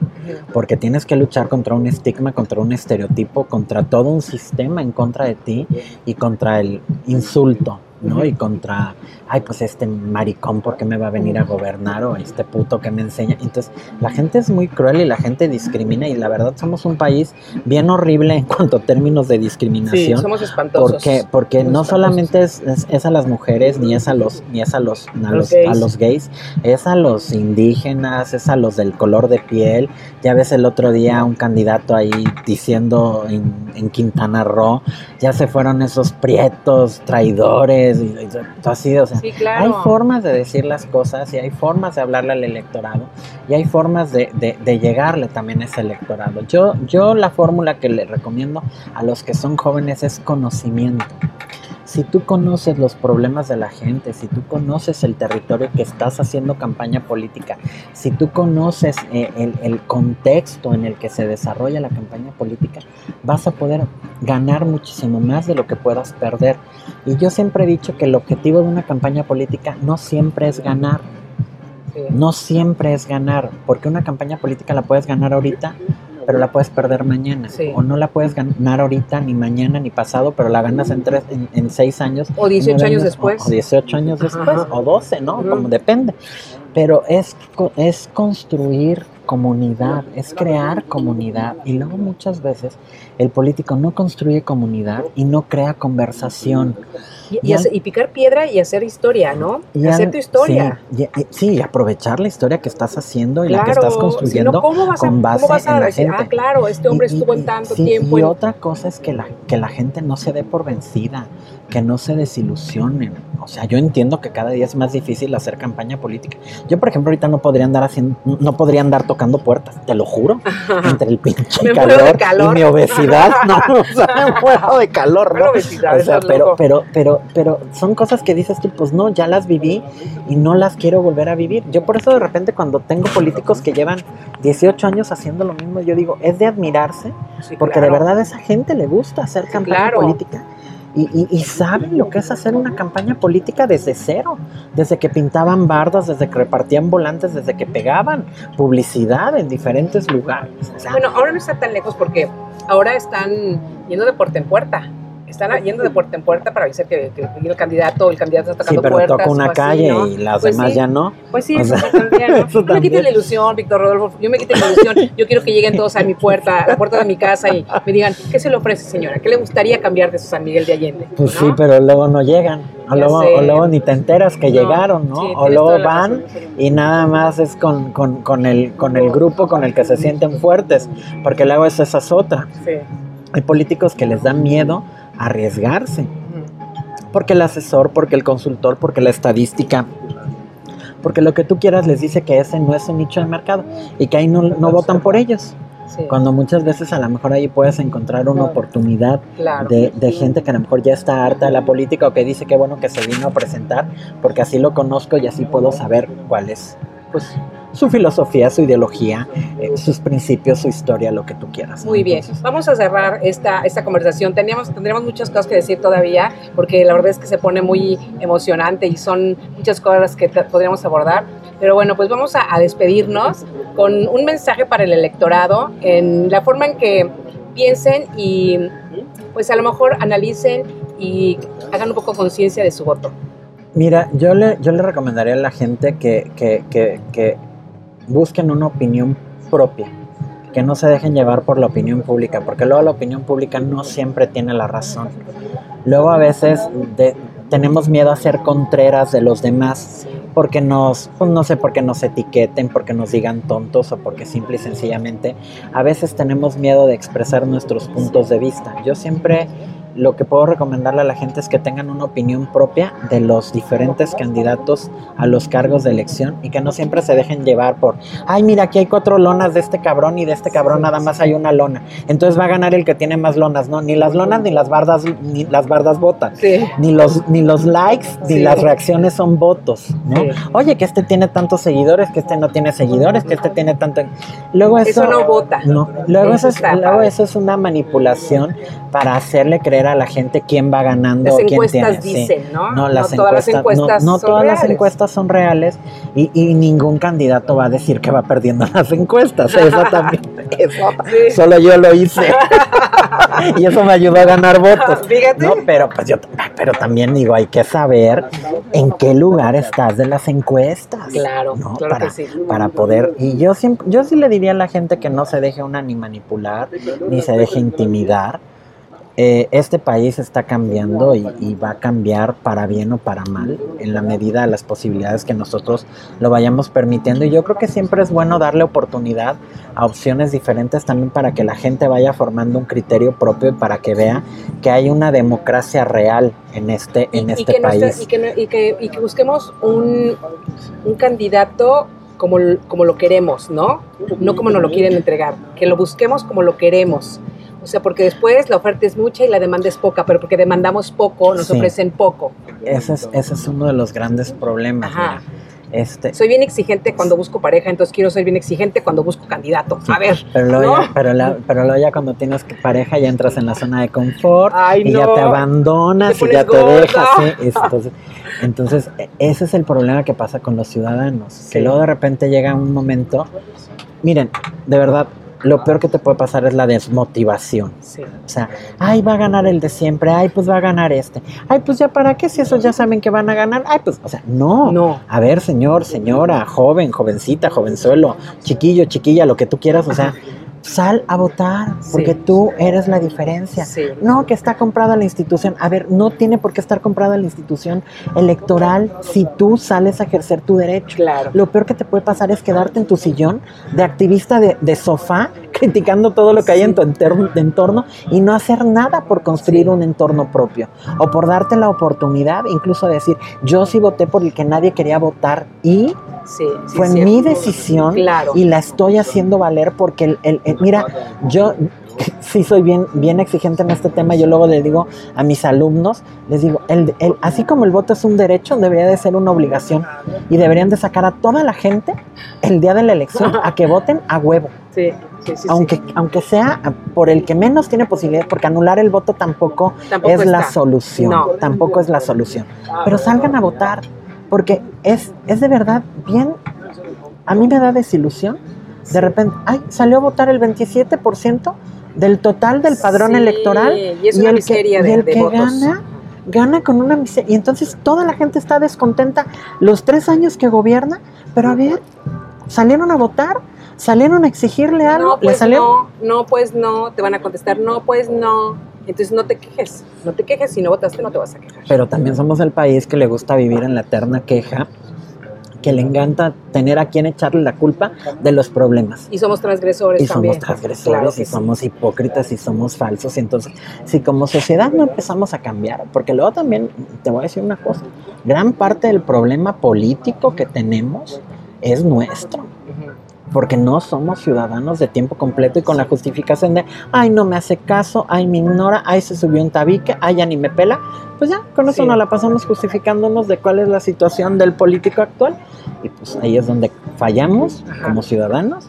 porque tienes que luchar contra un estigma, contra un estereotipo, contra todo un sistema en contra de ti y contra el insulto. ¿No? Y contra, ay, pues este maricón, ¿por qué me va a venir a gobernar? O este puto que me enseña. Entonces, la gente es muy cruel y la gente discrimina y la verdad somos un país bien horrible en cuanto a términos de discriminación. Sí, somos espantosos. Porque, porque no solamente es, es, a las mujeres, ni es a los, ni es a los, a los, gays. a los gays, es a los indígenas, es a los del color de piel. Ya ves el otro día un candidato ahí diciendo en, en Quintana Roo, ya se fueron esos prietos, traidores así, o sea, hay formas de decir las cosas y hay formas de hablarle al electorado y hay formas de, llegarle también a ese electorado. Yo, yo la fórmula que le recomiendo a los que son jóvenes es conocimiento si tú conoces los problemas de la gente, si tú conoces el territorio que estás haciendo campaña política, si tú conoces eh, el, contexto en el que se desarrolla la campaña política, vas a poder ganar muchísimo más de lo que puedas perder. Y yo siempre he dicho que el objetivo de una campaña política no siempre es ganar. No siempre es ganar, porque una campaña política la puedes ganar ahorita pero la puedes perder mañana. O no la puedes ganar ahorita, ni mañana, ni pasado, pero la ganas en, tres, en, seis años. O 18 años después. O, 18 años después, o 12, ¿no? Como depende. Pero es, es construir comunidad, es crear comunidad. Y luego muchas veces el político no construye comunidad y no crea conversación. Y, picar piedra y hacer historia, ¿no? Y hacer tu historia. Sí, y, aprovechar la historia que estás haciendo y la que estás construyendo con base a, en la gente. Ah, claro, este hombre estuvo en tanto tiempo. Y otra cosa es que la, que la gente no se dé por vencida, que no se desilusionen. O sea, yo entiendo que cada día es más difícil hacer campaña política. Yo, por ejemplo, ahorita no podría andar haciendo, no podría andar tocando puertas, te lo juro, entre el pinche calor, y mi obesidad, no, o sea, me muero de calor, ¿no? Obesidad, o sea, pero, pero, pero, pero son cosas que dices tú, pues no, ya las viví y no las quiero volver a vivir. Yo por eso de repente cuando tengo políticos que llevan 18 años haciendo lo mismo, yo digo, es de admirarse, porque de verdad a esa gente le gusta hacer campaña política y, saben lo que es hacer una campaña política desde cero, desde que pintaban bardas, desde que repartían volantes, desde que pegaban publicidad en diferentes lugares. bueno, ahora no está tan lejos porque ahora están yendo de puerta en puerta están yendo de puerta en puerta para avisar que, que, el candidato, el candidato está tocando sí, pero puertas. toca una calle y las pues demás ya no. Pues sí, eso, también, ¿no? eso me quiten la ilusión, Víctor Rodolfo. Yo me quité la ilusión. Yo quiero que lleguen todos a mi puerta, a la puerta de mi casa y me digan, ¿qué se le ofrece, señora? ¿Qué le gustaría cambiar de su San Miguel de Allende? Pues sí, pero luego no llegan. O luego, o luego, ni te enteras que llegaron, ¿no? o luego van y nada más es con, con, con, el, con el grupo con el que se sienten fuertes, porque luego esa es otra. Sí. Hay políticos que les dan miedo arriesgarse. porque el asesor, porque el consultor, porque la estadística, porque lo que tú quieras les dice que ese no es un nicho de mercado y que ahí no, no votan por ellos. Sí. Cuando muchas veces a lo mejor ahí puedes encontrar una oportunidad Claro. de, de gente que a lo mejor ya está harta de la política o que dice que bueno que se vino a presentar porque así lo conozco y así puedo saber cuál es pues su filosofía, su ideología, eh, sus principios, su historia, lo que tú quieras. ¿no? Muy bien, Entonces, vamos a cerrar esta, esta conversación. Teníamos, tendríamos muchas cosas que decir todavía, porque la verdad es que se pone muy emocionante y son muchas cosas que podríamos abordar. Pero bueno, pues vamos a, a despedirnos con un mensaje para el electorado en la forma en que piensen y pues a lo mejor analicen y hagan un poco conciencia de su voto. Mira, yo le, yo le recomendaría a la gente que, que, que, que busquen una opinión propia, que no se dejen llevar por la opinión pública, porque luego la opinión pública no siempre tiene la razón. Luego a veces de- tenemos miedo a ser contreras de los demás, porque nos, pues no sé, porque nos etiqueten, porque nos digan tontos o porque simple y sencillamente a veces tenemos miedo de expresar nuestros puntos de vista. Yo siempre lo que puedo recomendarle a la gente es que tengan una opinión propia de los diferentes candidatos a los cargos de elección y que no siempre se dejen llevar por, ay, mira, aquí hay cuatro lonas de este cabrón y de este cabrón nada más hay una lona. Entonces va a ganar el que tiene más lonas, ¿no? Ni las lonas ni las bardas, ni las bardas votan. Sí. Ni los, ni los likes ni Sí. las reacciones son votos, ¿no? Sí. Oye, que este tiene tantos seguidores, que este no tiene seguidores, que este tiene tanto... Luego eso, Eso no vota. no, luego, Eso eso es, está luego eso es una manipulación para hacerle creer a la gente quién va ganando. Las quién encuestas tiene, sí. dicen, ¿no? No, las todas las encuestas, no, no son todas las reales. encuestas son reales y, y ningún candidato va a decir que va perdiendo las encuestas. Eso también, eso, Sí. solo yo lo hice. y eso me ayudó a ganar votos. Fíjate. No, pero pues yo, pero también digo, hay que saber en qué lugar estás de las encuestas. Claro, ¿no? claro para, que sí. para poder, y yo siempre, yo sí le diría a la gente que no se deje una ni manipular, ni se deje intimidar. Eh, este país está cambiando y, y va a cambiar para bien o para mal en la medida de las posibilidades que nosotros lo vayamos permitiendo y yo creo que siempre es bueno darle oportunidad a opciones diferentes también para que la gente vaya formando un criterio propio y para que vea que hay una democracia real en este en y, este que no país. y, que, no- y que- y que busquemos un, un candidato como, como lo queremos, ¿no? No como nos lo quieren entregar, que lo busquemos como lo queremos. O sea, porque después la oferta es mucha y la demanda es poca, pero porque demandamos poco, nos Sí. ofrecen poco. Ese es, ese es uno de los grandes problemas. Ajá. Este, Soy bien exigente cuando busco pareja, entonces quiero ser bien exigente cuando busco candidato. A ver. Pero luego, ¿no? ya, pero, la- pero luego ya cuando tienes pareja ya entras en la zona de confort Ay, y ya te abandonas Te y ya te dejas. ¿sí? Es- Entonces, entonces, e- ese es el problema que pasa con los ciudadanos. Que luego de repente llega un momento. Miren, de verdad, lo peor que te puede pasar es la desmotivación. Sí. O sea, ay, va a ganar el de siempre, ay, pues va a ganar este. Ay, pues ya para qué si esos ya saben que van a ganar. Ay, pues, o sea, no. No. A ver, señor, señora, joven, jovencita, jovenzuelo, chiquillo, chiquilla, lo que tú quieras, o sea, sal a votar, porque Sí. tú eres la diferencia. Sí. No, que está comprada la institución. A ver, no tiene por qué estar comprada la institución electoral si tú sales a ejercer tu derecho. Claro. Lo peor que te puede pasar es quedarte en tu sillón de activista de, de sofá, criticando todo lo que hay en tu de entorno y no hacer nada por construir un entorno propio. O por darte la oportunidad, incluso de decir, yo sí voté por el que nadie quería votar y fue mi decisión Claro. y la estoy haciendo valer porque, el, el- el- mira, yo sí soy bien, bien exigente en este tema. Yo luego le digo a mis alumnos, les digo, el, el- así como el voto es un derecho, debería de ser una obligación y deberían de sacar a toda la gente el día de la elección a que voten a huevo. Sí, sí, sí, sí. Aunque, aunque sea por el que menos tiene posibilidad, porque anular el voto tampoco, Tampoco es la solución. No. Tampoco es la solución. Pero salgan a votar, porque es, es de verdad bien. A mí me da desilusión. De repente, ay, salió a votar el 27% del total del padrón Sí, electoral. y es una el miseria que, de- y el de que votos. gana, gana con una miseria. Y entonces toda la gente está descontenta los tres años que gobierna. Pero a ver, salieron a votar, salieron a exigirle algo, No, pues salieron. no, no, pues no, te van a contestar, no, pues no. Entonces no te quejes, no te quejes, si no votaste no te vas a quejar. pero también somos el país que le gusta vivir en la eterna queja que le encanta tener a quien echarle la culpa de los problemas. Y somos transgresores Y también. somos transgresores Claro y sí. somos hipócritas y somos falsos. Entonces, si como sociedad no empezamos a cambiar, porque luego también te voy a decir una cosa, gran parte del problema político que tenemos es nuestro porque no somos ciudadanos de tiempo completo y con la justificación de, ay, no me hace caso, ay, me ignora, ay, se subió un tabique, ay, ya ni me pela, pues ya, con eso Sí. nos la pasamos justificándonos de cuál es la situación del político actual y pues ahí es donde fallamos Ajá. como ciudadanos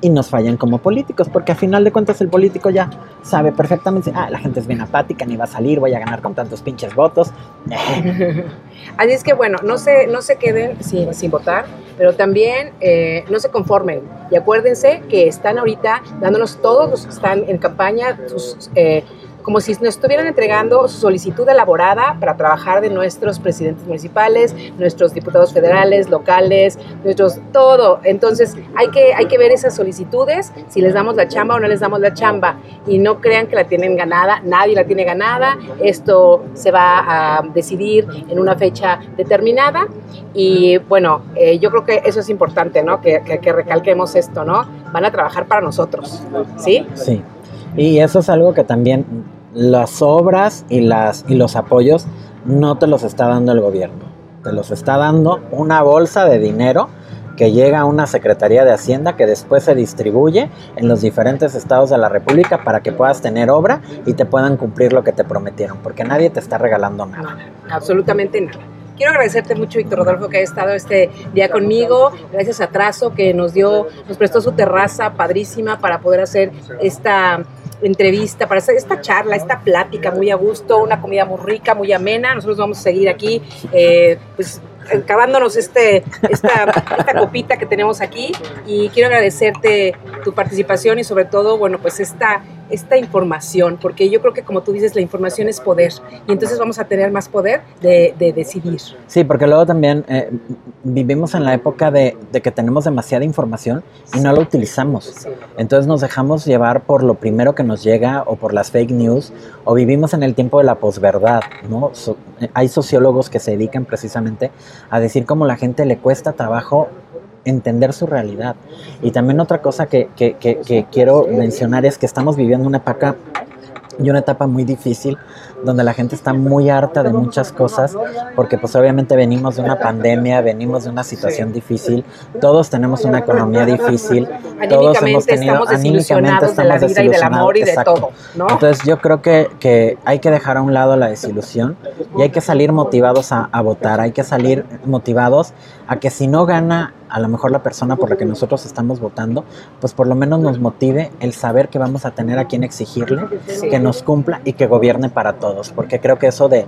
y nos fallan como políticos, porque a final de cuentas el político ya sabe perfectamente, ah, la gente es bien apática, ni va a salir, voy a ganar con tantos pinches votos. Así es que bueno, no se, no se queden sin, sin votar, pero también eh, no se conformen. Y acuérdense que están ahorita dándonos todos los que están en campaña, sus, eh, como si nos estuvieran entregando su solicitud elaborada para trabajar de nuestros presidentes municipales, nuestros diputados federales, locales, nuestros todo. Entonces hay que, hay que ver esas solicitudes, si les damos la chamba o no les damos la chamba. Y no crean que la tienen ganada, nadie la tiene ganada. Esto se va a decidir en una fecha determinada. Y bueno, eh, yo creo que eso es importante, ¿no? Que, que- que recalquemos esto, ¿no? Van a trabajar para nosotros, ¿sí? Sí, y eso es algo que también las obras y, las, y los apoyos no te los está dando el gobierno, te los está dando una bolsa de dinero que llega a una Secretaría de Hacienda que después se distribuye en los diferentes estados de la República para que puedas tener obra y te puedan cumplir lo que te prometieron, porque nadie te está regalando nada. Absolutamente nada. Quiero agradecerte mucho, Víctor Rodolfo, que haya estado este día conmigo. Gracias a Trazo, que nos dio, nos prestó su terraza padrísima para poder hacer esta entrevista, para hacer esta charla, esta plática muy a gusto, una comida muy rica, muy amena. Nosotros vamos a seguir aquí, eh, pues acabándonos este, esta, esta copita que tenemos aquí y quiero agradecerte tu participación y sobre todo, bueno, pues esta, esta información, porque yo creo que como tú dices, la información es poder y entonces vamos a tener más poder de, de decidir. Sí, porque luego también eh, vivimos en la época de, de que tenemos demasiada información y no la utilizamos. Entonces nos dejamos llevar por lo primero que nos llega o por las fake news o vivimos en el tiempo de la posverdad, ¿no? So- eh, hay sociólogos que se dedican precisamente a decir cómo la gente le cuesta trabajo entender su realidad. Y también otra cosa que, que- quiero mencionar es que estamos viviendo una época y una etapa muy difícil donde la gente está muy harta de muchas cosas porque pues obviamente venimos de una pandemia, venimos de una situación difícil, todos tenemos una economía difícil, todos hemos Anímicamente tenido, estamos desilusionados de la estamos vida y del amor y de todo, ¿no? Entonces yo creo que, que hay que dejar a un lado la desilusión y hay que salir motivados a, a votar, hay que salir motivados a que si no gana a lo mejor la persona por la que nosotros estamos votando, pues por lo menos nos motive el saber que vamos a tener a quien exigirle, Sí. que nos cumpla y que gobierne para todos, porque creo que eso de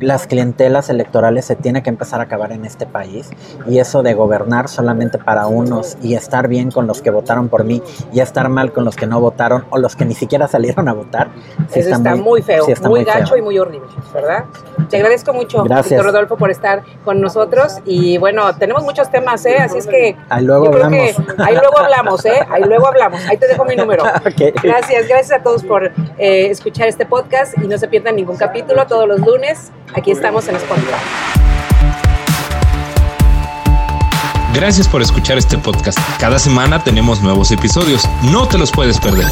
las clientelas electorales se tiene que empezar a acabar en este país y eso de gobernar solamente para unos y estar bien con los que votaron por mí y estar mal con los que no votaron o los que ni siquiera salieron a votar. sí Eso está, muy, feo, sí está muy, feo. gacho y muy horrible, ¿verdad? Te agradezco mucho, Gracias. Víctor Rodolfo, por estar con nosotros. Y bueno, tenemos muchos temas, ¿eh? Así es que Ahí luego yo creo hablamos. que ahí luego hablamos, ¿eh? Ahí luego hablamos. Ahí te dejo mi número. Ok. Gracias, gracias a todos por eh, escuchar este podcast y no se pierdan ningún capítulo todos los lunes. Aquí estamos en Spotify. Gracias por escuchar este podcast. Cada semana tenemos nuevos episodios. No te los puedes perder.